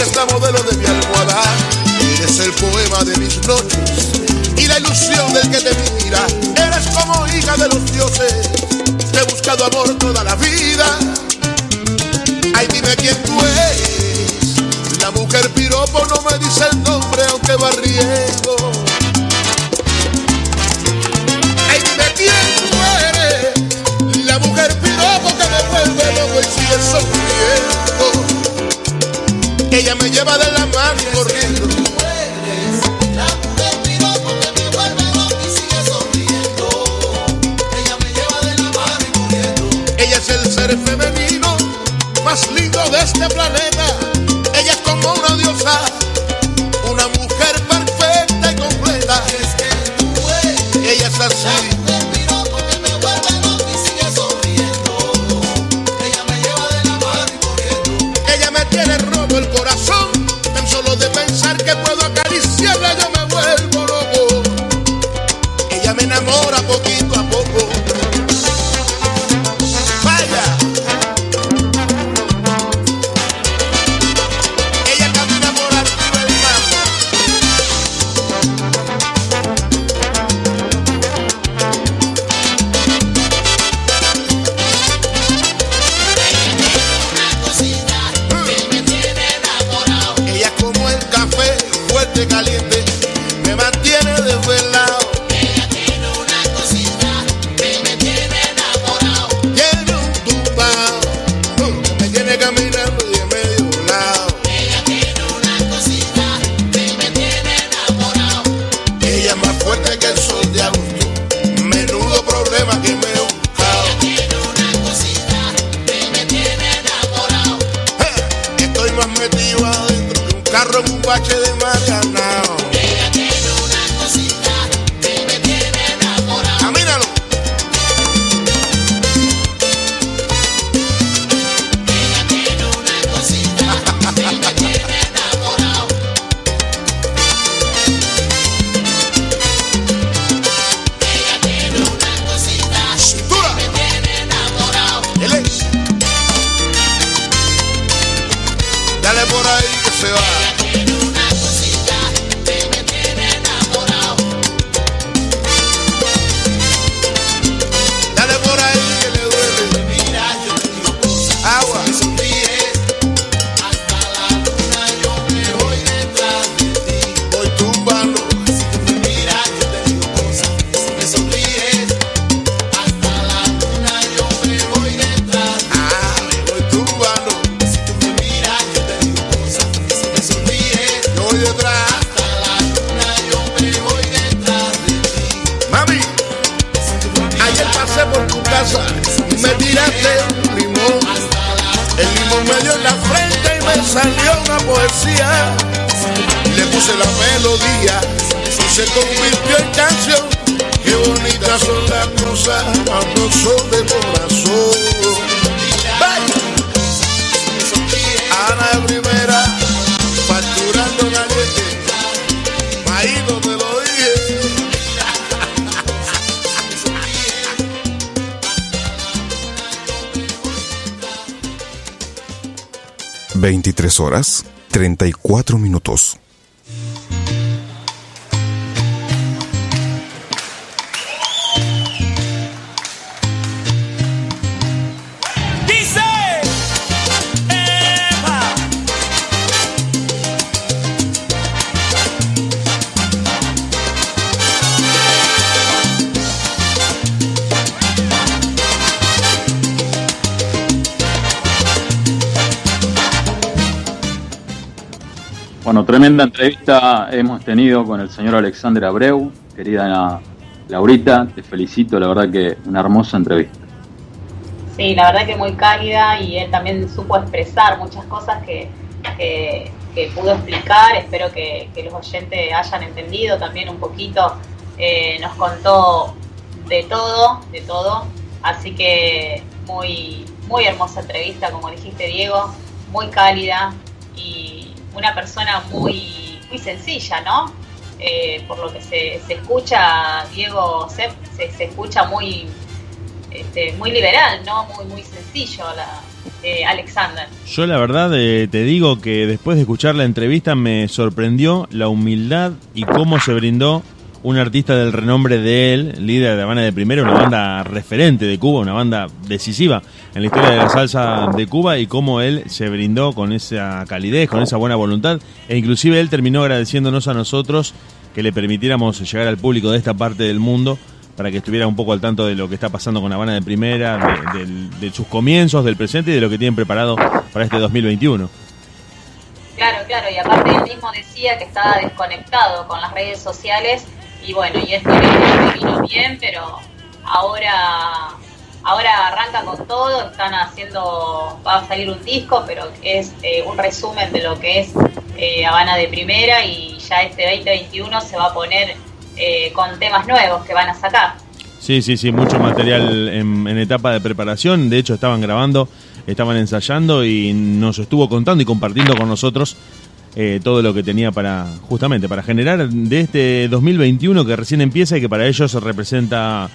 Eres la modelo de mi almohada, eres el poema de mis noches y la ilusión del que te mira, eres como hija de los dioses, te he buscado amor toda la vida, ay dime quién tú eres, la mujer piropo no me dice el nombre aunque va riendo. Ella me lleva de la mano corriendo. La mujer piropo que me vuelve loco y sigue sonriendo. Ella me lleva de la mano corriendo. Ella es el ser femenino más lindo de este planeta. Ella es como una diosa, una mujer perfecta y completa. Ella es así. Con el señor Alexander Abreu. Querida Laurita, te felicito, la verdad que una hermosa entrevista. Sí, la verdad que muy cálida y él también supo expresar muchas cosas que, que, pudo explicar. Espero que, que los oyentes hayan entendido también un poquito. Eh, nos contó de todo, de todo. Así que muy, muy hermosa entrevista, como dijiste Diego, muy cálida y una persona muy, muy sencilla, ¿no? Eh, por lo que se, se escucha, Diego se, se, se escucha muy este, muy liberal, ¿no? Muy, muy sencillo, la, eh, Alexander. Yo la verdad eh, te digo que después de escuchar la entrevista me sorprendió la humildad y cómo se brindó un artista del renombre de él, líder de Habana de Primera, una banda referente de Cuba, una banda decisiva en la historia de la salsa de Cuba y cómo él se brindó con esa calidez, con esa buena voluntad e inclusive él terminó agradeciéndonos a nosotros que le permitiéramos llegar al público de esta parte del mundo para que estuviera un poco al tanto de lo que está pasando con Habana de Primera, de sus comienzos, del presente y de lo que tienen preparado para este 2021. Claro, claro, y aparte él mismo decía que estaba desconectado con las redes sociales y bueno, y esto le, le vino bien, pero ahora ahora arranca con todo, están haciendo, va a salir un disco, pero es eh, un resumen de lo que es eh, Habana de Primera y ya este 2021 se va a poner eh, con temas nuevos que van a sacar. Sí, sí, sí, mucho material en etapa de preparación. De hecho, estaban grabando, estaban ensayando y nos estuvo contando y compartiendo con nosotros eh, todo lo que tenía para, justamente, para generar de este 2021 que recién empieza y que para ellos representa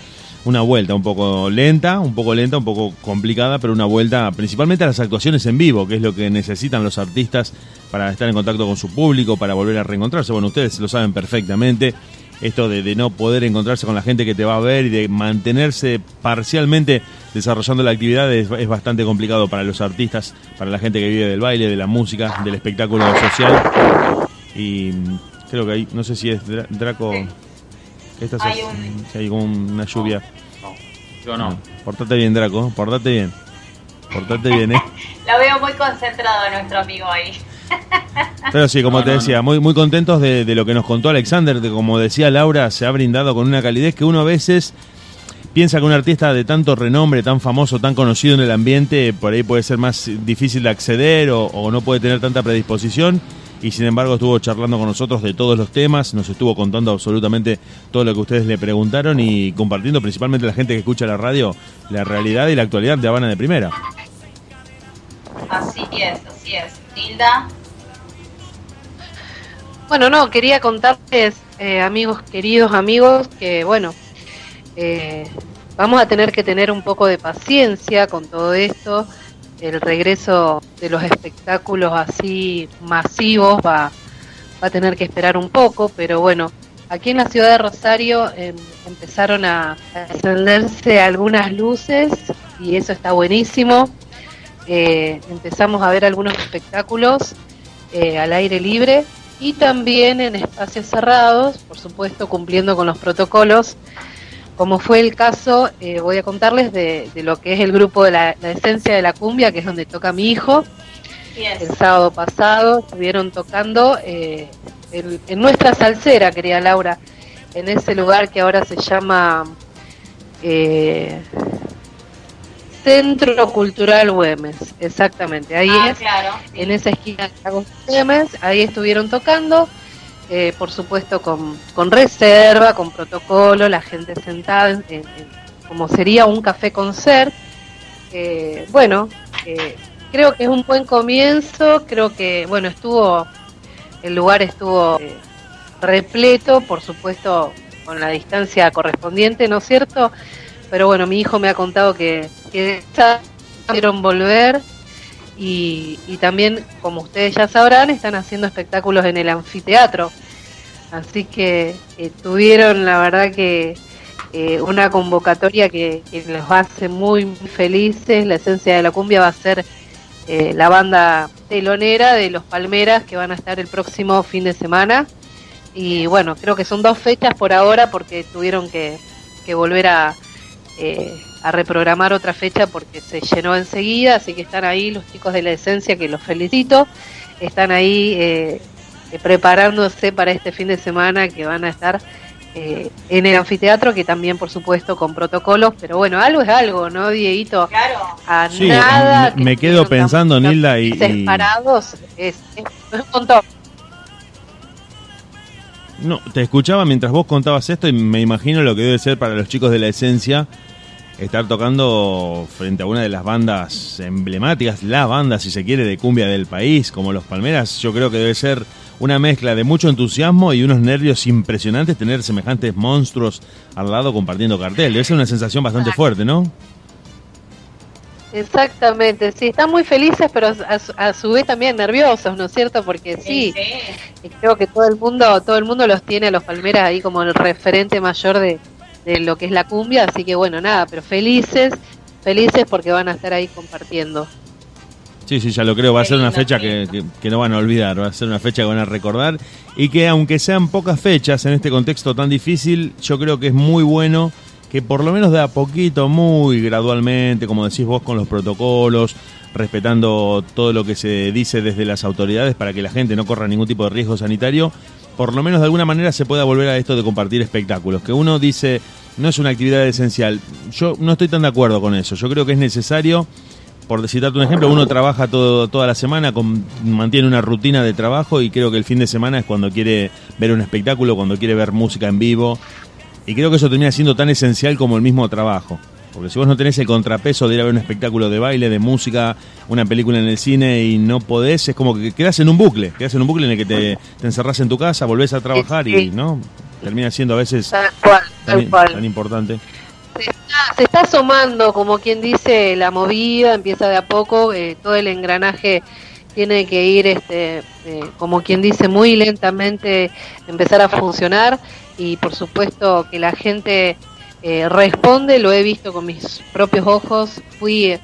una vuelta un poco lenta, un poco lenta, un poco complicada, pero una vuelta principalmente a las actuaciones en vivo, que es lo que necesitan los artistas para estar en contacto con su público, para volver a reencontrarse. Bueno, ustedes lo saben perfectamente esto de, de no poder encontrarse con la gente que te va a ver y de mantenerse parcialmente desarrollando la actividad es, es bastante complicado para los artistas, para la gente que vive del baile, de la música, del espectáculo social. Y creo que hay, no sé si es Dra- Draco. ¿qué estás Hay un- si hay una lluvia. Yo no. Portate bien, Draco, portate bien. Portate bien, ¿eh? Lo veo muy concentrado a nuestro amigo ahí. Pero sí, como No, te no, decía, muy muy contentos de, de lo que nos contó Alexander, de como decía Laura, se ha brindado con una calidez que uno a veces piensa que un artista de tanto renombre, tan famoso, tan conocido en el ambiente, por ahí puede ser más difícil de acceder o, o no puede tener tanta predisposición. Y sin embargo estuvo charlando con nosotros de todos los temas, nos estuvo contando absolutamente todo lo que ustedes le preguntaron y compartiendo principalmente la gente que escucha la radio la realidad y la actualidad de Habana de Primera. Así es, así es. Hilda, Bueno, no, quería contarles, eh, amigos, queridos amigos, que bueno, eh, vamos a tener que tener un poco de paciencia con todo esto. El regreso de los espectáculos así masivos va, a tener que esperar un poco, pero bueno, aquí en la ciudad de Rosario em, empezaron a, a encenderse algunas luces y eso está buenísimo. Eh, empezamos a ver algunos espectáculos eh, al aire libre y también en espacios cerrados, por supuesto cumpliendo con los protocolos, como fue el caso, eh, voy a contarles de, de lo que es el grupo de la, la Esencia de la Cumbia, que es donde toca mi hijo. El sábado pasado estuvieron tocando eh, el- en nuestra salsera, querida Laura, en ese lugar que ahora se llama eh, Centro Cultural Güemes, exactamente, ahí Ah, es claro. en esa esquina de Lagos Güemes, ahí estuvieron tocando, eh, por supuesto con, con reserva, con protocolo, la gente sentada, en- como sería un café concert. Eh, bueno, eh, creo que es un buen comienzo, creo que, bueno, estuvo, el lugar estuvo eh, repleto, por supuesto, con la distancia correspondiente, ¿no es cierto? Pero bueno, mi hijo me ha contado que, que ya volver y, y también, como ustedes ya sabrán, están haciendo espectáculos en el anfiteatro. Así que eh, tuvieron, la verdad que eh, una convocatoria que, que los hace muy, muy felices. La esencia de la cumbia va a ser eh, la banda telonera de los Palmeras que van a estar el próximo fin de semana. Y bueno, creo que son dos fechas por ahora porque tuvieron que, que volver a, eh, a reprogramar otra fecha porque se llenó enseguida, así que están ahí los chicos de la esencia que los felicito, están ahí eh, eh, preparándose para este fin de semana que van a estar eh, en el anfiteatro, que también por supuesto con protocolos, pero bueno, algo es algo, ¿no, Dieguito? Claro. A Sí, nada me, me que quedo pensando, Nilda, y, y- separados, es, es un montón. no, te escuchaba mientras vos contabas esto y me imagino lo que debe ser para los chicos de la esencia estar tocando frente a una de las bandas emblemáticas, la banda, si se quiere, de cumbia del país, como los Palmeras. Yo creo que debe ser una mezcla de mucho entusiasmo y unos nervios impresionantes tener semejantes monstruos al lado compartiendo cartel. Debe ser una sensación bastante fuerte, ¿no? Exactamente, sí, están muy felices, pero a, su- a su vez también nerviosos, ¿no es cierto? Porque sí, y creo que todo el mundo, todo el mundo los tiene a los Palmeras ahí como el referente mayor de, de lo que es la cumbia, así que bueno, nada, pero felices, felices porque van a estar ahí compartiendo. Sí, sí, ya lo creo. Va a ser una fecha que, que- que no van a olvidar, va a ser una fecha que van a recordar y que aunque sean pocas fechas en este contexto tan difícil, yo creo que es muy bueno que por lo menos de a poquito, muy gradualmente, como decís vos, con los protocolos, respetando todo lo que se dice desde las autoridades para que la gente no corra ningún tipo de riesgo sanitario, por lo menos de alguna manera se pueda volver a esto de compartir espectáculos. Que uno dice, no es una actividad esencial. Yo no estoy tan de acuerdo con eso. Yo creo que es necesario por citarte un ejemplo, uno trabaja todo, toda la semana, mantiene una rutina de trabajo y creo que el fin de semana es cuando quiere ver un espectáculo, cuando quiere ver música en vivo. Y creo que eso termina siendo tan esencial como el mismo trabajo. Porque si vos no tenés el contrapeso de ir a ver un espectáculo de baile, de música, una película en el cine y no podés, es como que quedás en un bucle, quedás en un bucle en el que te, te encerrás en tu casa, volvés a trabajar y no termina siendo a veces Tal cual, tal tan, cual. tan importante. se está asomando, como quien dice, la movida, empieza de a poco, eh, todo el engranaje tiene que ir, este, eh, como quien dice, muy lentamente empezar a funcionar y por supuesto que la gente eh, responde, lo he visto con mis propios ojos, fui eh,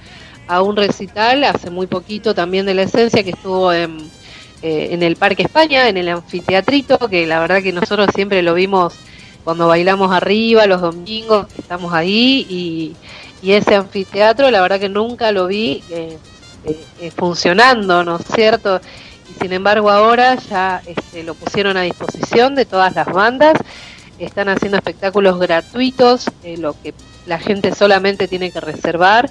a un recital hace muy poquito también de la esencia que estuvo en, eh, en el Parque España, en el anfiteatrito, que la verdad que nosotros siempre lo vimos cuando bailamos arriba los domingos, estamos ahí y, y ese anfiteatro la verdad que nunca lo vi eh, eh, eh, funcionando, ¿no es cierto? Y sin embargo ahora ya este, lo pusieron a disposición de todas las bandas, están haciendo espectáculos gratuitos, eh, lo que la gente solamente tiene que reservar,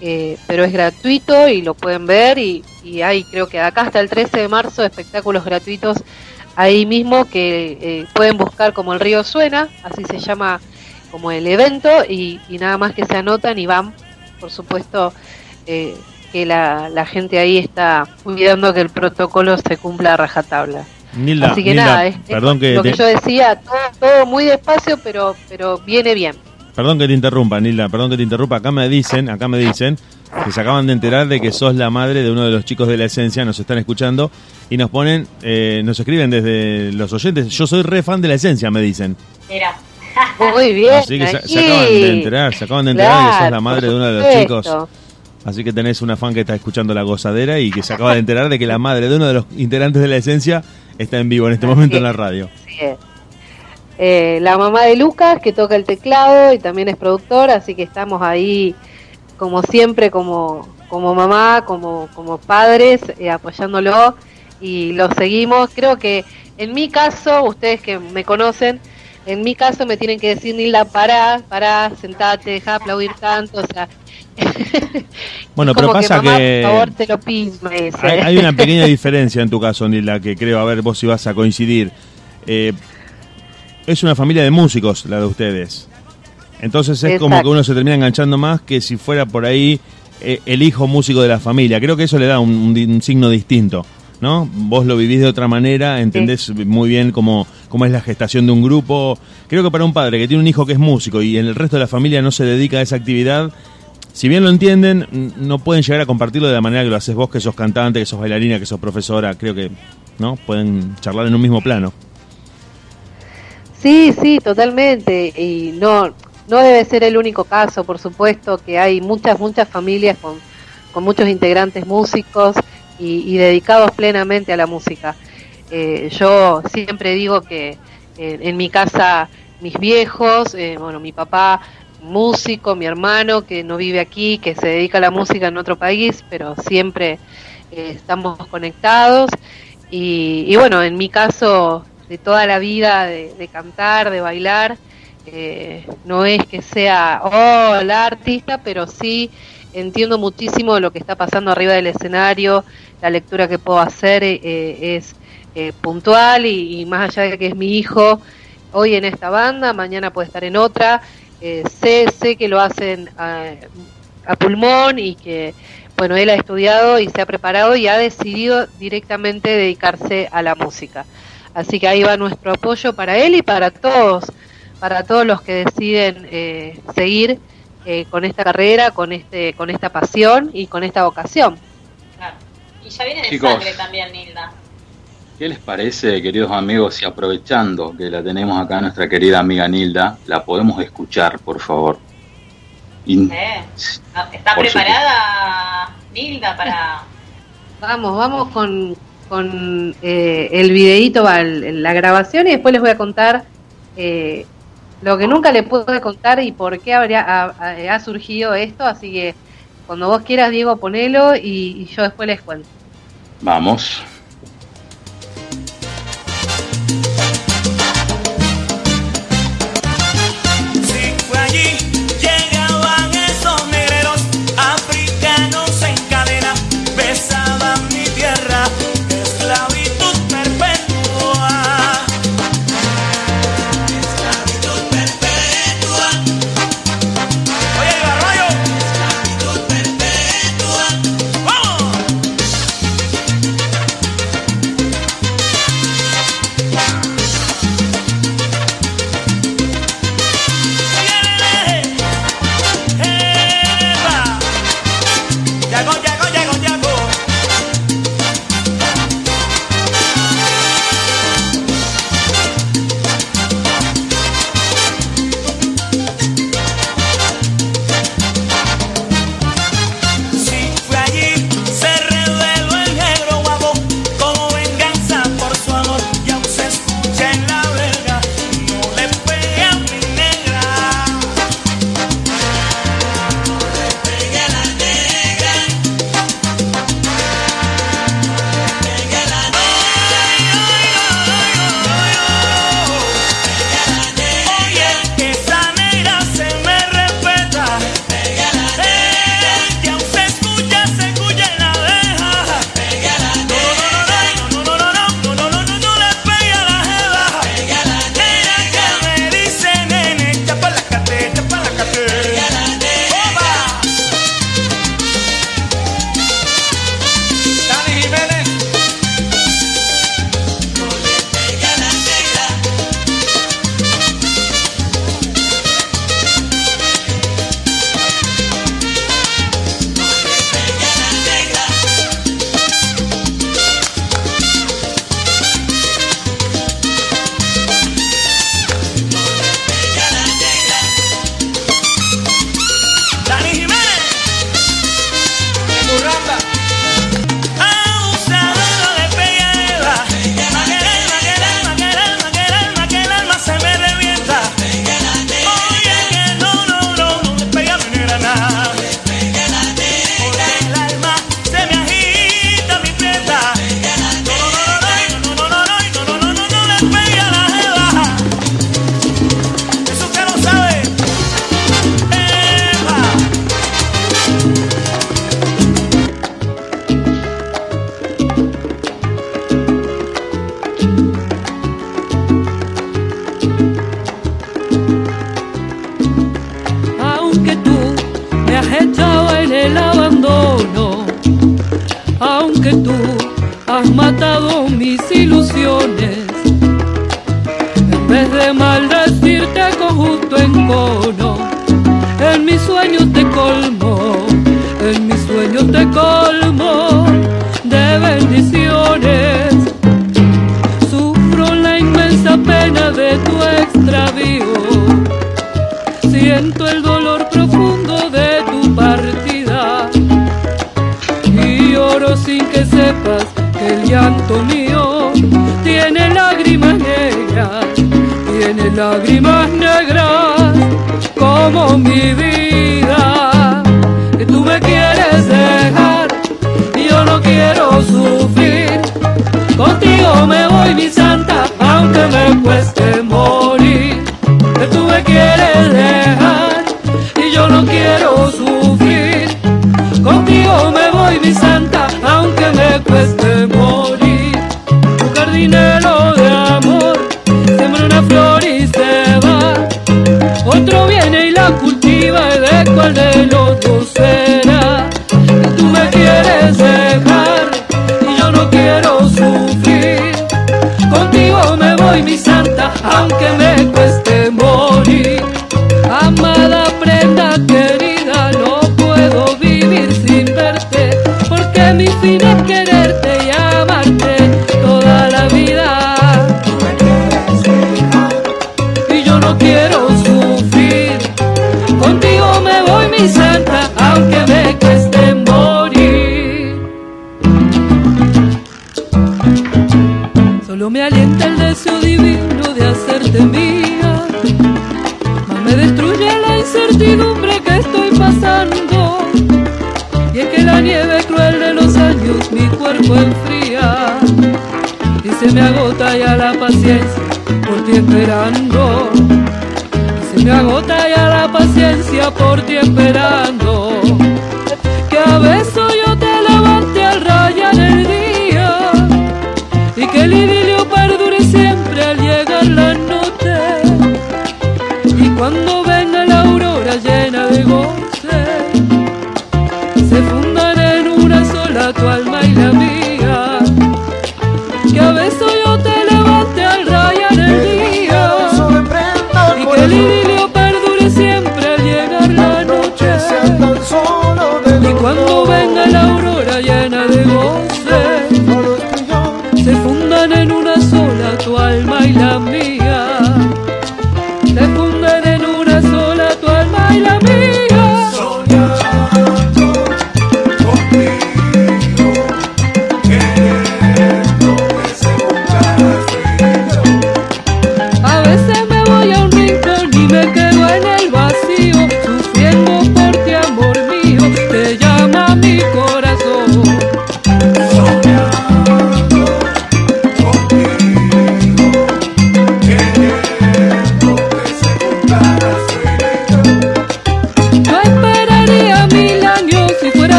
eh, pero es gratuito y lo pueden ver y, y hay creo que acá hasta el 13 de marzo espectáculos gratuitos ahí mismo que eh, pueden buscar como el río suena, así se llama como el evento y, nada más que se anotan y van, por supuesto que la, la gente ahí está cuidando que el protocolo se cumpla a rajatabla. Nilda, Así que Nilda, nada, es, es perdón que lo que yo decía, todo, todo muy despacio, pero, pero viene bien. Perdón que te interrumpa, Nilda, perdón que te interrumpa. Acá me dicen, acá me dicen que se acaban de enterar de que sos la madre de uno de los chicos de la esencia, nos están escuchando y nos ponen, eh, nos escriben desde los oyentes. Yo soy re fan de la esencia, me dicen. Mira. Muy bien. Así que se, acaban de enterar, se acaban de enterar de que sos Claro, la madre de uno de los chicos. Así que tenés una fan que está escuchando la gozadera y que se acaba de enterar de que la madre de uno de los integrantes de la esencia está en vivo en este momento en la radio. Es. Eh, la mamá de Lucas, que toca el teclado y también es productor, así que estamos ahí, como siempre, como, como mamá, como, como padres, eh, apoyándolo y lo seguimos. Creo que en mi caso, ustedes que me conocen, en mi caso me tienen que decir, Nilda, pará, pará, sentate, deja de aplaudir tanto, o sea... Bueno, pero pasa mamá, que... Por favor, te lo pido. Hay, hay una pequeña diferencia en tu caso, Nilda, que creo, a ver, vos si vas a coincidir. Eh, es una familia de músicos, la de ustedes. Entonces es como que uno se termina enganchando más que si fuera por ahí eh, el hijo músico de la familia. Creo que eso le da un, un di- un signo distinto, ¿no? Vos lo vivís de otra manera, entendés muy bien cómo, cómo es la gestación de un grupo. Creo que para un padre que tiene un hijo que es músico y en el resto de la familia no se dedica a esa actividad, si bien lo entienden, no pueden llegar a compartirlo de la manera que lo haces vos, que sos cantante, que sos bailarina, que sos profesora. Creo que, ¿no? Pueden charlar en un mismo plano. Sí, sí, totalmente. Y no, no debe ser el único caso, por supuesto, que hay muchas, muchas familias con, con muchos integrantes músicos y, y dedicados plenamente a la música. Eh, yo siempre digo que eh, en mi casa mis viejos, eh, bueno, mi papá músico, mi hermano que no vive aquí, que se dedica a la música en otro país, pero siempre estamos conectados. Y, y bueno, en mi caso, de toda la vida de, de cantar, de bailar, no es que sea, oh, la artista, pero sí entiendo muchísimo lo que está pasando arriba del escenario, la lectura que puedo hacer eh, es eh, puntual y, y más allá de que es mi hijo, hoy en esta banda, mañana puede estar en otra, eh, sé, sé que lo hacen a, a pulmón y que, bueno, él ha estudiado y se ha preparado y ha decidido directamente dedicarse a la música. Así que ahí va nuestro apoyo para él y para todos, para todos los que deciden eh, seguir eh, con esta carrera, con este, con esta pasión y con esta vocación. Claro. Y ya viene de Chicos. sangre también, Nilda. ¿Qué les parece, queridos amigos, si aprovechando que la tenemos acá nuestra querida amiga Nilda, la podemos escuchar, por favor? Y- ¿Eh? ¿Está Por preparada Nilda para...? Vamos, vamos con, con eh, el videíto, la grabación y después les voy a contar eh, lo que nunca le pude contar y por qué habría, ha, surgido esto. Así que cuando vos quieras, Diego, ponelo y, y yo después les cuento. Vamos. Si fue allí, llegaban esos negreros africanos en cadena, besaban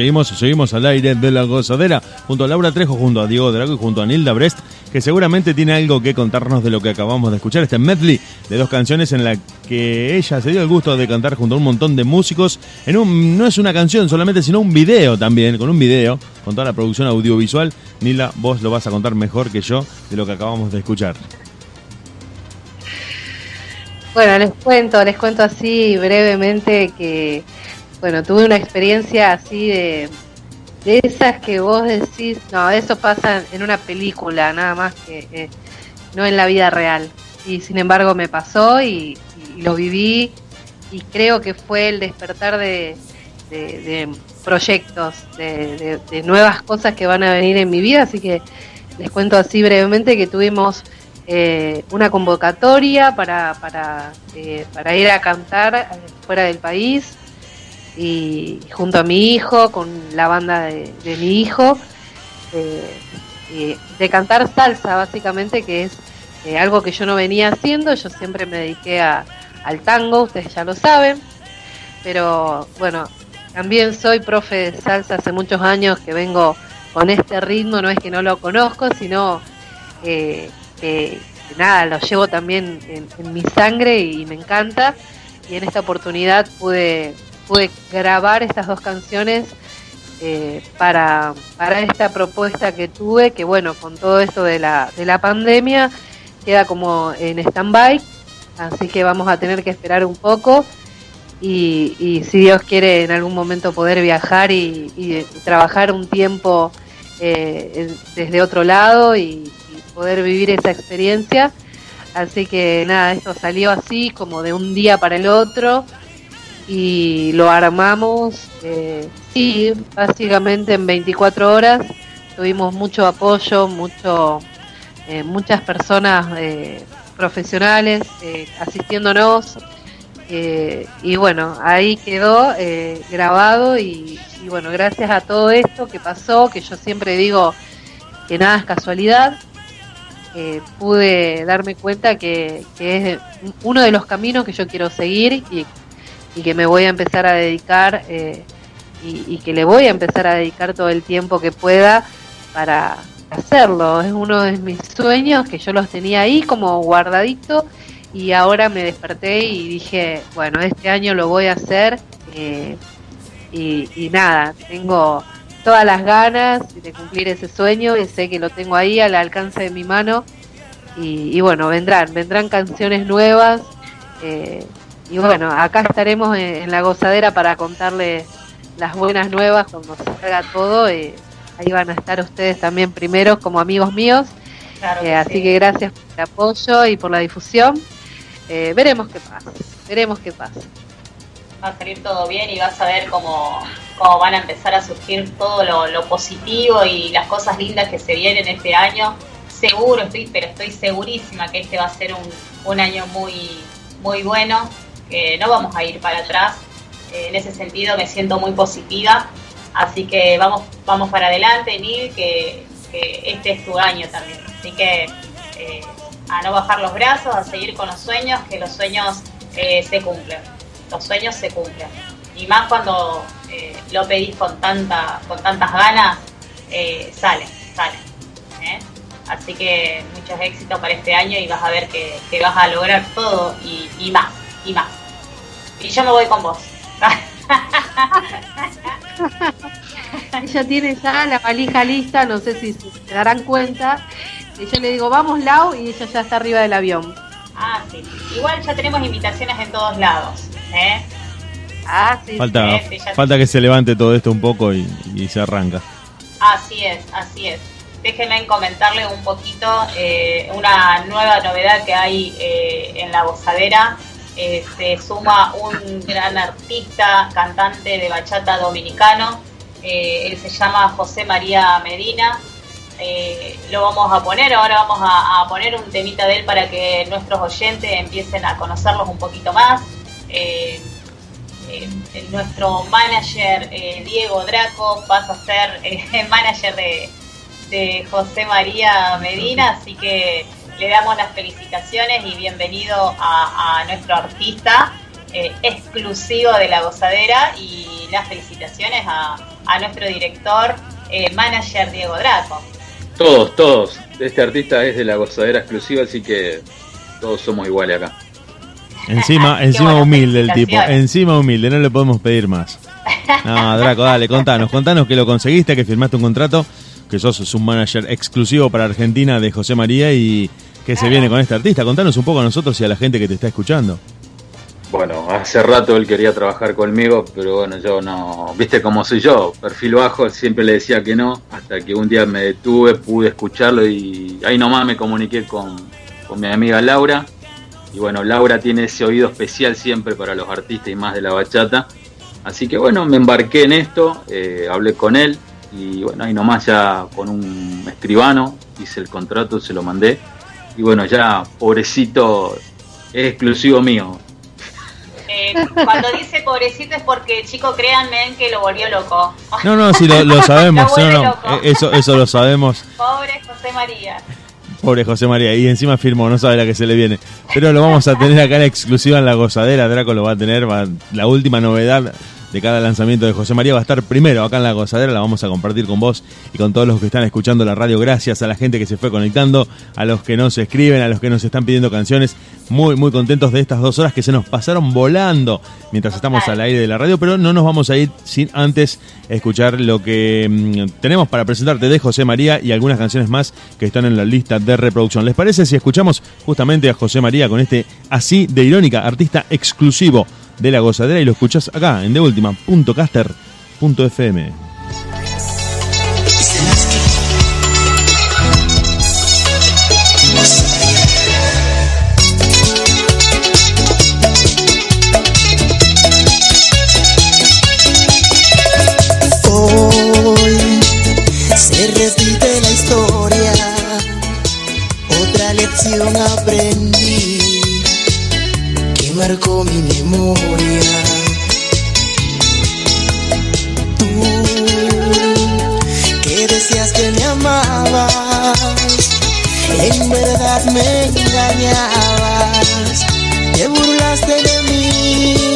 Seguimos, seguimos, al aire de la gozadera junto a Laura Trejo, junto a Diego Drago y junto a Nilda Brest, que seguramente tiene algo que contarnos de lo que acabamos de escuchar, este medley de dos canciones en la que ella se dio el gusto de cantar junto a un montón de músicos en un no es una canción solamente, sino un video también, con un video, con toda la producción audiovisual. Nilda, vos lo vas a contar mejor que yo de lo que acabamos de escuchar. Bueno, les cuento, les cuento así brevemente que, bueno, tuve una experiencia así de, de esas que vos decís, no, eso pasa en una película, nada más que eh, no en la vida real. Y sin embargo me pasó y, lo viví y creo que fue el despertar de, proyectos, de, de- de nuevas cosas que van a venir en mi vida, así que les cuento así brevemente que tuvimos eh, una convocatoria para, para, eh, para ir a cantar eh, fuera del país y junto a mi hijo, con la banda de, mi hijo, eh, de cantar salsa básicamente, que es eh, algo que yo no venía haciendo, yo siempre me dediqué a- al tango, ustedes ya lo saben, pero bueno, también soy profe de salsa hace muchos años que vengo con este ritmo, no es que no lo conozco, sino eh, que, nada, lo llevo también en mi sangre y me encanta. Y en esta oportunidad pude, pude grabar estas dos canciones eh, para, para esta propuesta que tuve, que bueno, con todo esto de la, de la pandemia queda como en stand-by, así que vamos a tener que esperar un poco y, y si Dios quiere en algún momento poder viajar y, trabajar un tiempo eh, desde otro lado y, y poder vivir esa experiencia. Así que nada, esto salió así como de un día para el otro y lo armamos, eh, sí, básicamente en 24 horas. Tuvimos mucho apoyo, mucho, eh, muchas personas eh, profesionales eh, asistiéndonos. eh, y bueno, ahí quedó grabado y, y bueno, gracias a todo esto que pasó, que yo siempre digo que nada es casualidad, pude darme cuenta que, que es uno de los caminos que yo quiero seguir y, y que me voy a empezar a dedicar eh, y, y que le voy a empezar a dedicar todo el tiempo que pueda para hacerlo. Es uno de mis sueños que yo los tenía ahí como guardadito y ahora me desperté y dije, bueno, este año lo voy a hacer eh, y, nada, tengo todas las ganas de cumplir ese sueño y sé que lo tengo ahí al alcance de mi mano y, y bueno, vendrán, vendrán canciones nuevas eh, y bueno, acá estaremos en, en la gozadera para contarles las buenas nuevas cuando salga todo. eh, ahí van a estar ustedes también primeros como amigos míos. Claro Eh, así sí. que gracias por el apoyo y por la difusión. Eh, veremos qué pasa, veremos qué pasa. va a salir todo bien y vas a ver cómo, cómo van a empezar a surgir todo lo, lo positivo y las cosas lindas que se vienen este año. Seguro, estoy, pero estoy segurísima que este va a ser un, un año muy, muy bueno, que no vamos a ir para atrás. Eh, en ese sentido me siento muy positiva, así que vamos, vamos para adelante, Nil, que, este es tu año también. Así que eh, a no bajar los brazos, a seguir con los sueños, que los sueños eh, se cumplen los sueños se cumplen. Y más cuando eh, lo pedís con tanta, con tantas ganas, salen. ¿eh? Así que muchos éxitos para este año y vas a ver que, vas a lograr todo y más, y más. Y yo me voy con vos. Ella tiene ya la valija lista, no sé si se darán cuenta. Y yo le digo, vamos Lau, y ella ya está arriba del avión. Ah, sí. Igual ya tenemos invitaciones en todos lados. ¿eh? Ah, sí. Falta, sí, ya- falta que se levante todo esto un poco y, y se arranca. Así es, así es. Déjenme comentarle un poquito eh, una nueva novedad que hay eh, en la gozadera. Eh, se suma un gran artista, cantante de bachata dominicano. Eh, él se llama José María Medina. Eh, lo vamos a poner, ahora vamos a, poner un temita de él para que nuestros oyentes empiecen a conocerlos un poquito más. Nuestro manager Diego Draco pasa a ser manager de, de José María Medina, así que le damos las felicitaciones y bienvenido a, a nuestro artista eh, exclusivo de la gozadera y las felicitaciones a, a nuestro director, eh, manager Diego Draco. Todos, todos. Este artista es de la gozadera exclusiva, así que todos somos iguales acá. Encima, encima humilde el tipo, encima humilde, no le podemos pedir más. No, Draco, dale, contanos, contanos que lo conseguiste, que firmaste un contrato, que sos un manager exclusivo para Argentina de José María y que se viene con este artista. Contanos un poco a nosotros y a la gente que te está escuchando. Bueno, hace rato él quería trabajar conmigo, pero bueno, yo no, viste cómo soy yo, perfil bajo, siempre le decía que no, hasta que un día me detuve, pude escucharlo y ahí nomás me comuniqué con, con mi amiga Laura. Y bueno, Laura tiene ese oído especial siempre para los artistas y más de la bachata. Así que bueno, me embarqué en esto, eh, hablé con él y bueno, ahí nomás ya con un escribano hice el contrato, se lo mandé. Y bueno, ya pobrecito, es exclusivo mío. Eh, cuando dice pobrecito es porque, chico, créanme que lo volvió loco. No, no, sí, lo, lo sabemos, Lo vuelve no, no, loco. eh, eso, eso lo sabemos. Pobre José María. Pobre José María, y encima firmó, no sabe la que se le viene. Pero lo vamos a tener acá en exclusiva en la gozadera, Draco lo va a tener, va- la última novedad de cada lanzamiento de José María va a estar primero acá en la gozadera, la vamos a compartir con vos y con todos los que están escuchando la radio. Gracias a la gente que se fue conectando, a los que nos escriben, a los que nos están pidiendo canciones. Muy, muy contentos de estas dos horas que se nos pasaron volando mientras estamos al aire de la radio, pero no nos vamos a ir sin antes escuchar lo que mm, tenemos para presentarte de José María y algunas canciones más que están en la lista de reproducción. ¿Les parece si escuchamos justamente a José María con este así de irónica, artista exclusivo de la gozadera y lo escuchás acá en deultima.caster.fm? Hoy se repite la historia, otra lección aprendí marcó mi memoria. Tú que decías que me amabas, en verdad me engañabas, te burlaste de mí.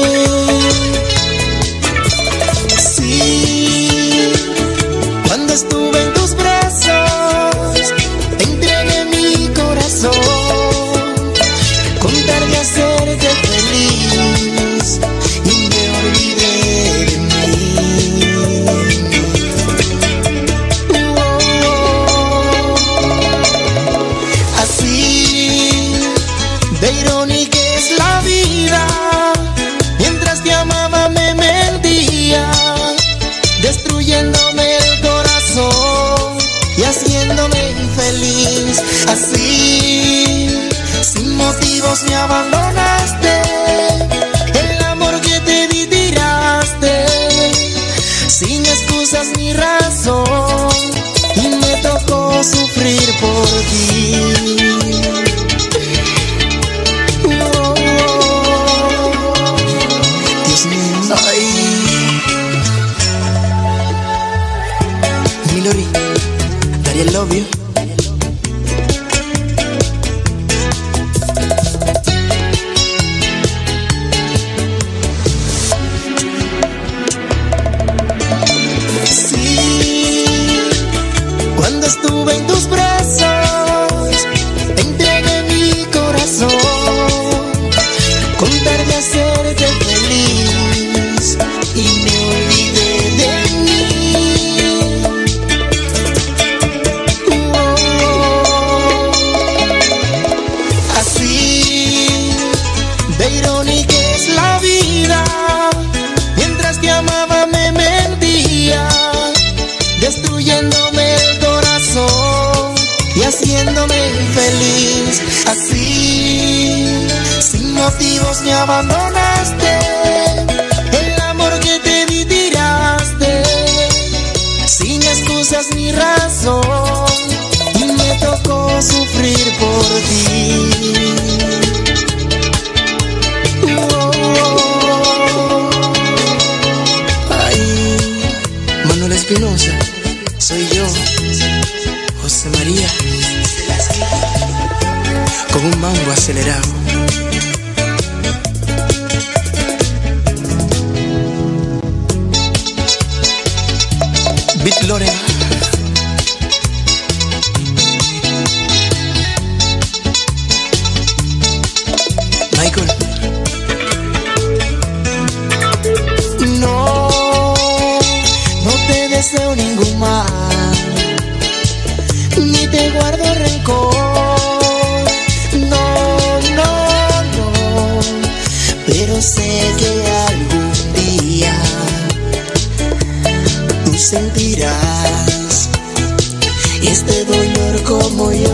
Dolor como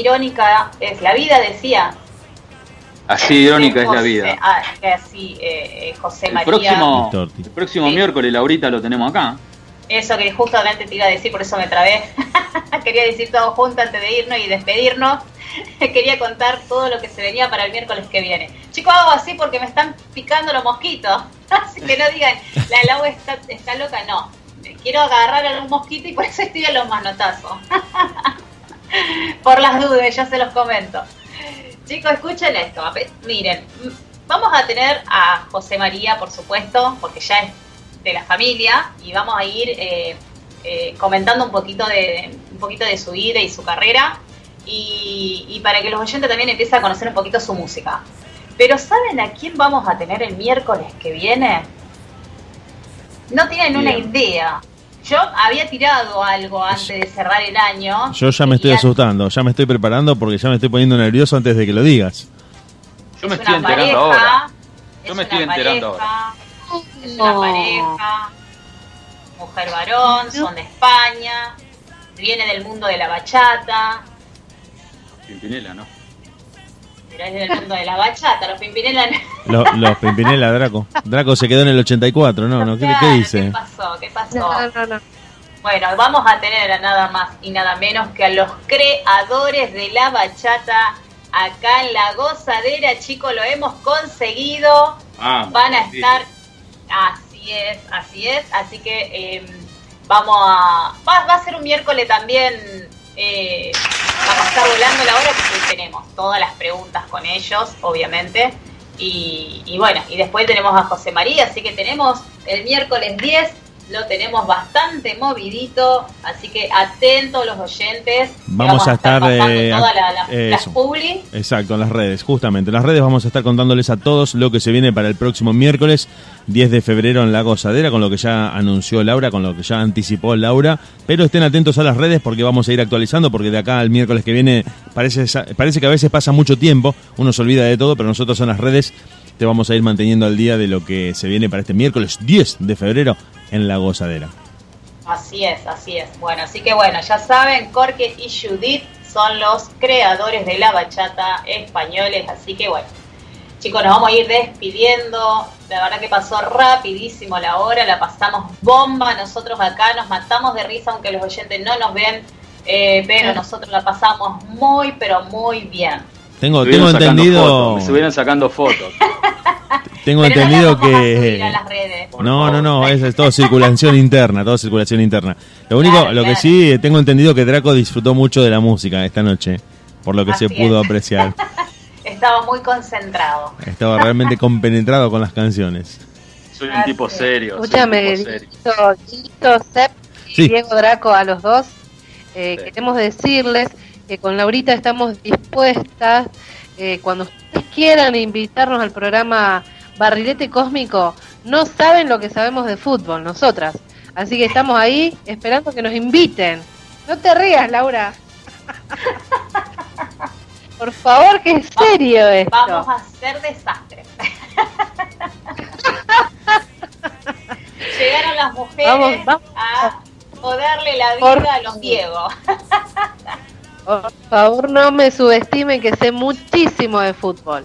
Irónica es la vida, decía. Así irónica es la vida. ah, así, eh, eh, José El María. próximo, el próximo miércoles, Laurita, lo tenemos acá. Eso que justamente te iba a decir, por eso me trabé. Quería decir todo junto antes de irnos y despedirnos. Quería contar todo lo que se venía para el miércoles que viene. Chicos, hago así porque me están picando los mosquitos. Así que no digan, la Lau está, está loca. No, quiero agarrar a un mosquito y por eso estoy a los manotazos. Por las dudas, ya se los comento. Chicos, escuchen esto. Miren, vamos a tener a José María, por supuesto, porque ya es de la familia y vamos a ir eh, eh, comentando un poquito de un poquito de su vida y su carrera y, y para que los oyentes también empiecen a conocer un poquito su música. Pero ¿saben a quién vamos a tener el miércoles que viene? No tienen una idea. Yo había tirado algo antes de cerrar el año. Yo ya me estoy asustando, ya me estoy preparando porque ya me estoy poniendo nervioso antes de que lo digas. Yo me es estoy una enterando pareja, ahora. Yo es me estoy una enterando pareja, ahora. Es una pareja, mujer varón, son de España, viene del mundo de la bachata, Pimpinela, ¿no? Pero es del mundo de la bachata, los Pimpinela. Los, los Pimpinela, Draco. Draco se quedó en el 84, no, no, ¿qué, qué dice? ¿Qué pasó? ¿Qué pasó? Bueno, vamos a tener a nada más y nada menos que a los creadores de la bachata acá en la gozadera, chicos, lo hemos conseguido. Ah, Van a estar, así es, así es, así que eh, vamos a, va, va a ser un miércoles también, eh, vamos a estar volando la hora porque tenemos todas las preguntas con ellos, obviamente, y, y bueno, y después tenemos a José María, así que tenemos el miércoles 10, lo tenemos bastante movidito, así que atentos los oyentes. Vamos a estar, pasando eh, todas la- la- las publi. Exacto, en las redes, justamente. En las redes vamos a estar contándoles a todos lo que se viene para el próximo miércoles 10 de febrero en La Gozadera, con lo que ya anunció Laura, con lo que ya anticipó Laura. Pero estén atentos a las redes porque vamos a ir actualizando, porque de acá al miércoles que viene parece, parece que a veces pasa mucho tiempo, uno se olvida de todo, pero nosotros en las redes te vamos a ir manteniendo al día de lo que se viene para este miércoles 10 de febrero en La Gozadera. Así es, así es. Bueno, así que bueno, ya saben, Jorge y Judith son los creadores de la bachata españoles, así que bueno. Chicos, nos vamos a ir despidiendo. La verdad que pasó rapidísimo la hora, la pasamos bomba. Nosotros acá nos matamos de risa, aunque los oyentes no nos ven, eh, pero nosotros la pasamos muy, pero muy bien. Tengo, Estuvieron tengo entendido. fotos, me estuvieron sacando fotos. Tengo Pero entendido que. a las redes. No, no, no, es, es todo circulación interna, todo circulación interna. Lo único, Claro, lo que sí, eh, tengo entendido que Draco disfrutó mucho de la música esta noche, por lo que se pudo es. apreciar. Estaba muy concentrado. Estaba realmente compenetrado con las canciones. Soy un tipo serio. Escúchame, Sep y Sí. Diego Draco, a los dos, eh, queremos decirles que con Laurita estamos dispuestas, eh, cuando ustedes quieran invitarnos al programa Barrilete Cósmico, no saben lo que sabemos de fútbol, nosotras. Así que estamos ahí esperando que nos inviten. No te rías, Laura. Por favor, que es serio esto. Vamos a hacer desastre. Llegaron las mujeres Vamos, vamos. a joderle la Por vida a los Diego. Por favor, no me subestimen que sé muchísimo de fútbol.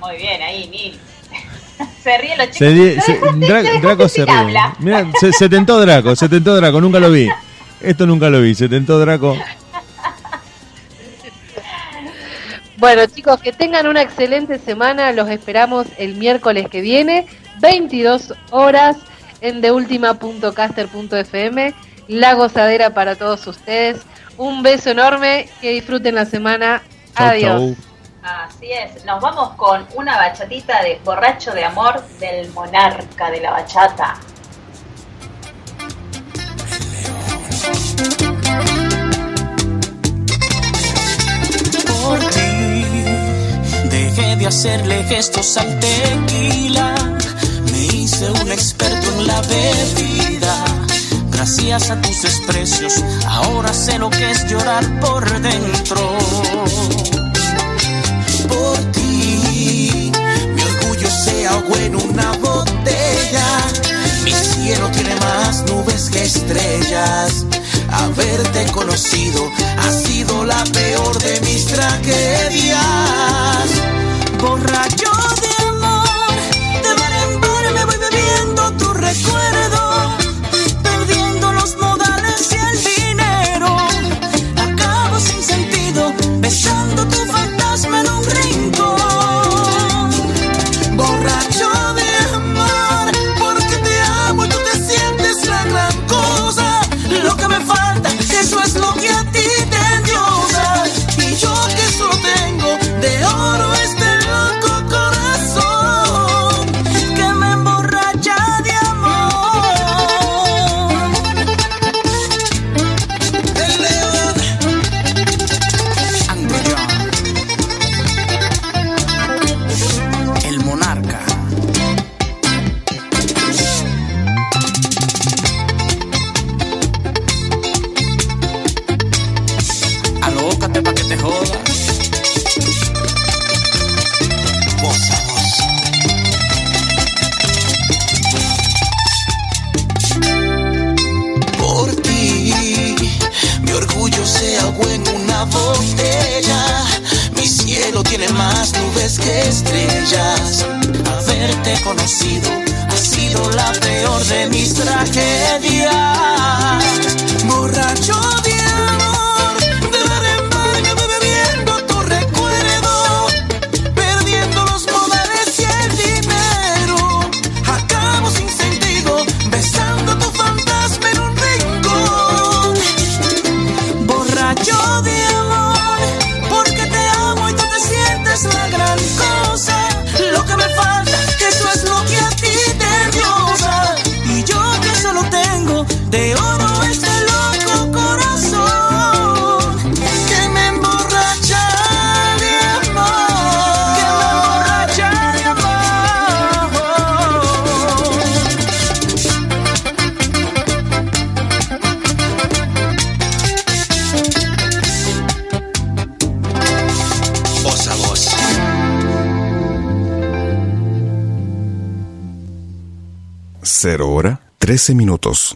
Muy bien, ahí, Nil. Se ríen los chicos. Se di- se- ¿Ustedes Dra- quién Draco se ríe. se, se tentó Draco, se tentó Draco, nunca lo vi. Esto nunca lo vi, ¿se tentó Draco? Bueno, chicos, que tengan una excelente semana. Los esperamos el miércoles que viene, 22 horas, en deultima.caster.fm. La gozadera para todos ustedes. Un beso enorme. Que disfruten la semana. Chau, Adiós. chau. Así es, nos vamos con una bachatita de borracho de amor del monarca de la bachata. por ti. Dejé de hacerle gestos al tequila. Me hice un experto en la bebida. Gracias a tus desprecios, ahora sé lo que es llorar por dentro. Por ti, mi orgullo se ahogó en una botella. Mi cielo tiene más nubes que estrellas. Haberte conocido ha sido la peor de mis tragedias. Borracho de tiene más nubes que estrellas. Haberte conocido ha sido la peor de mis tragedias. Borracho 13 minutos.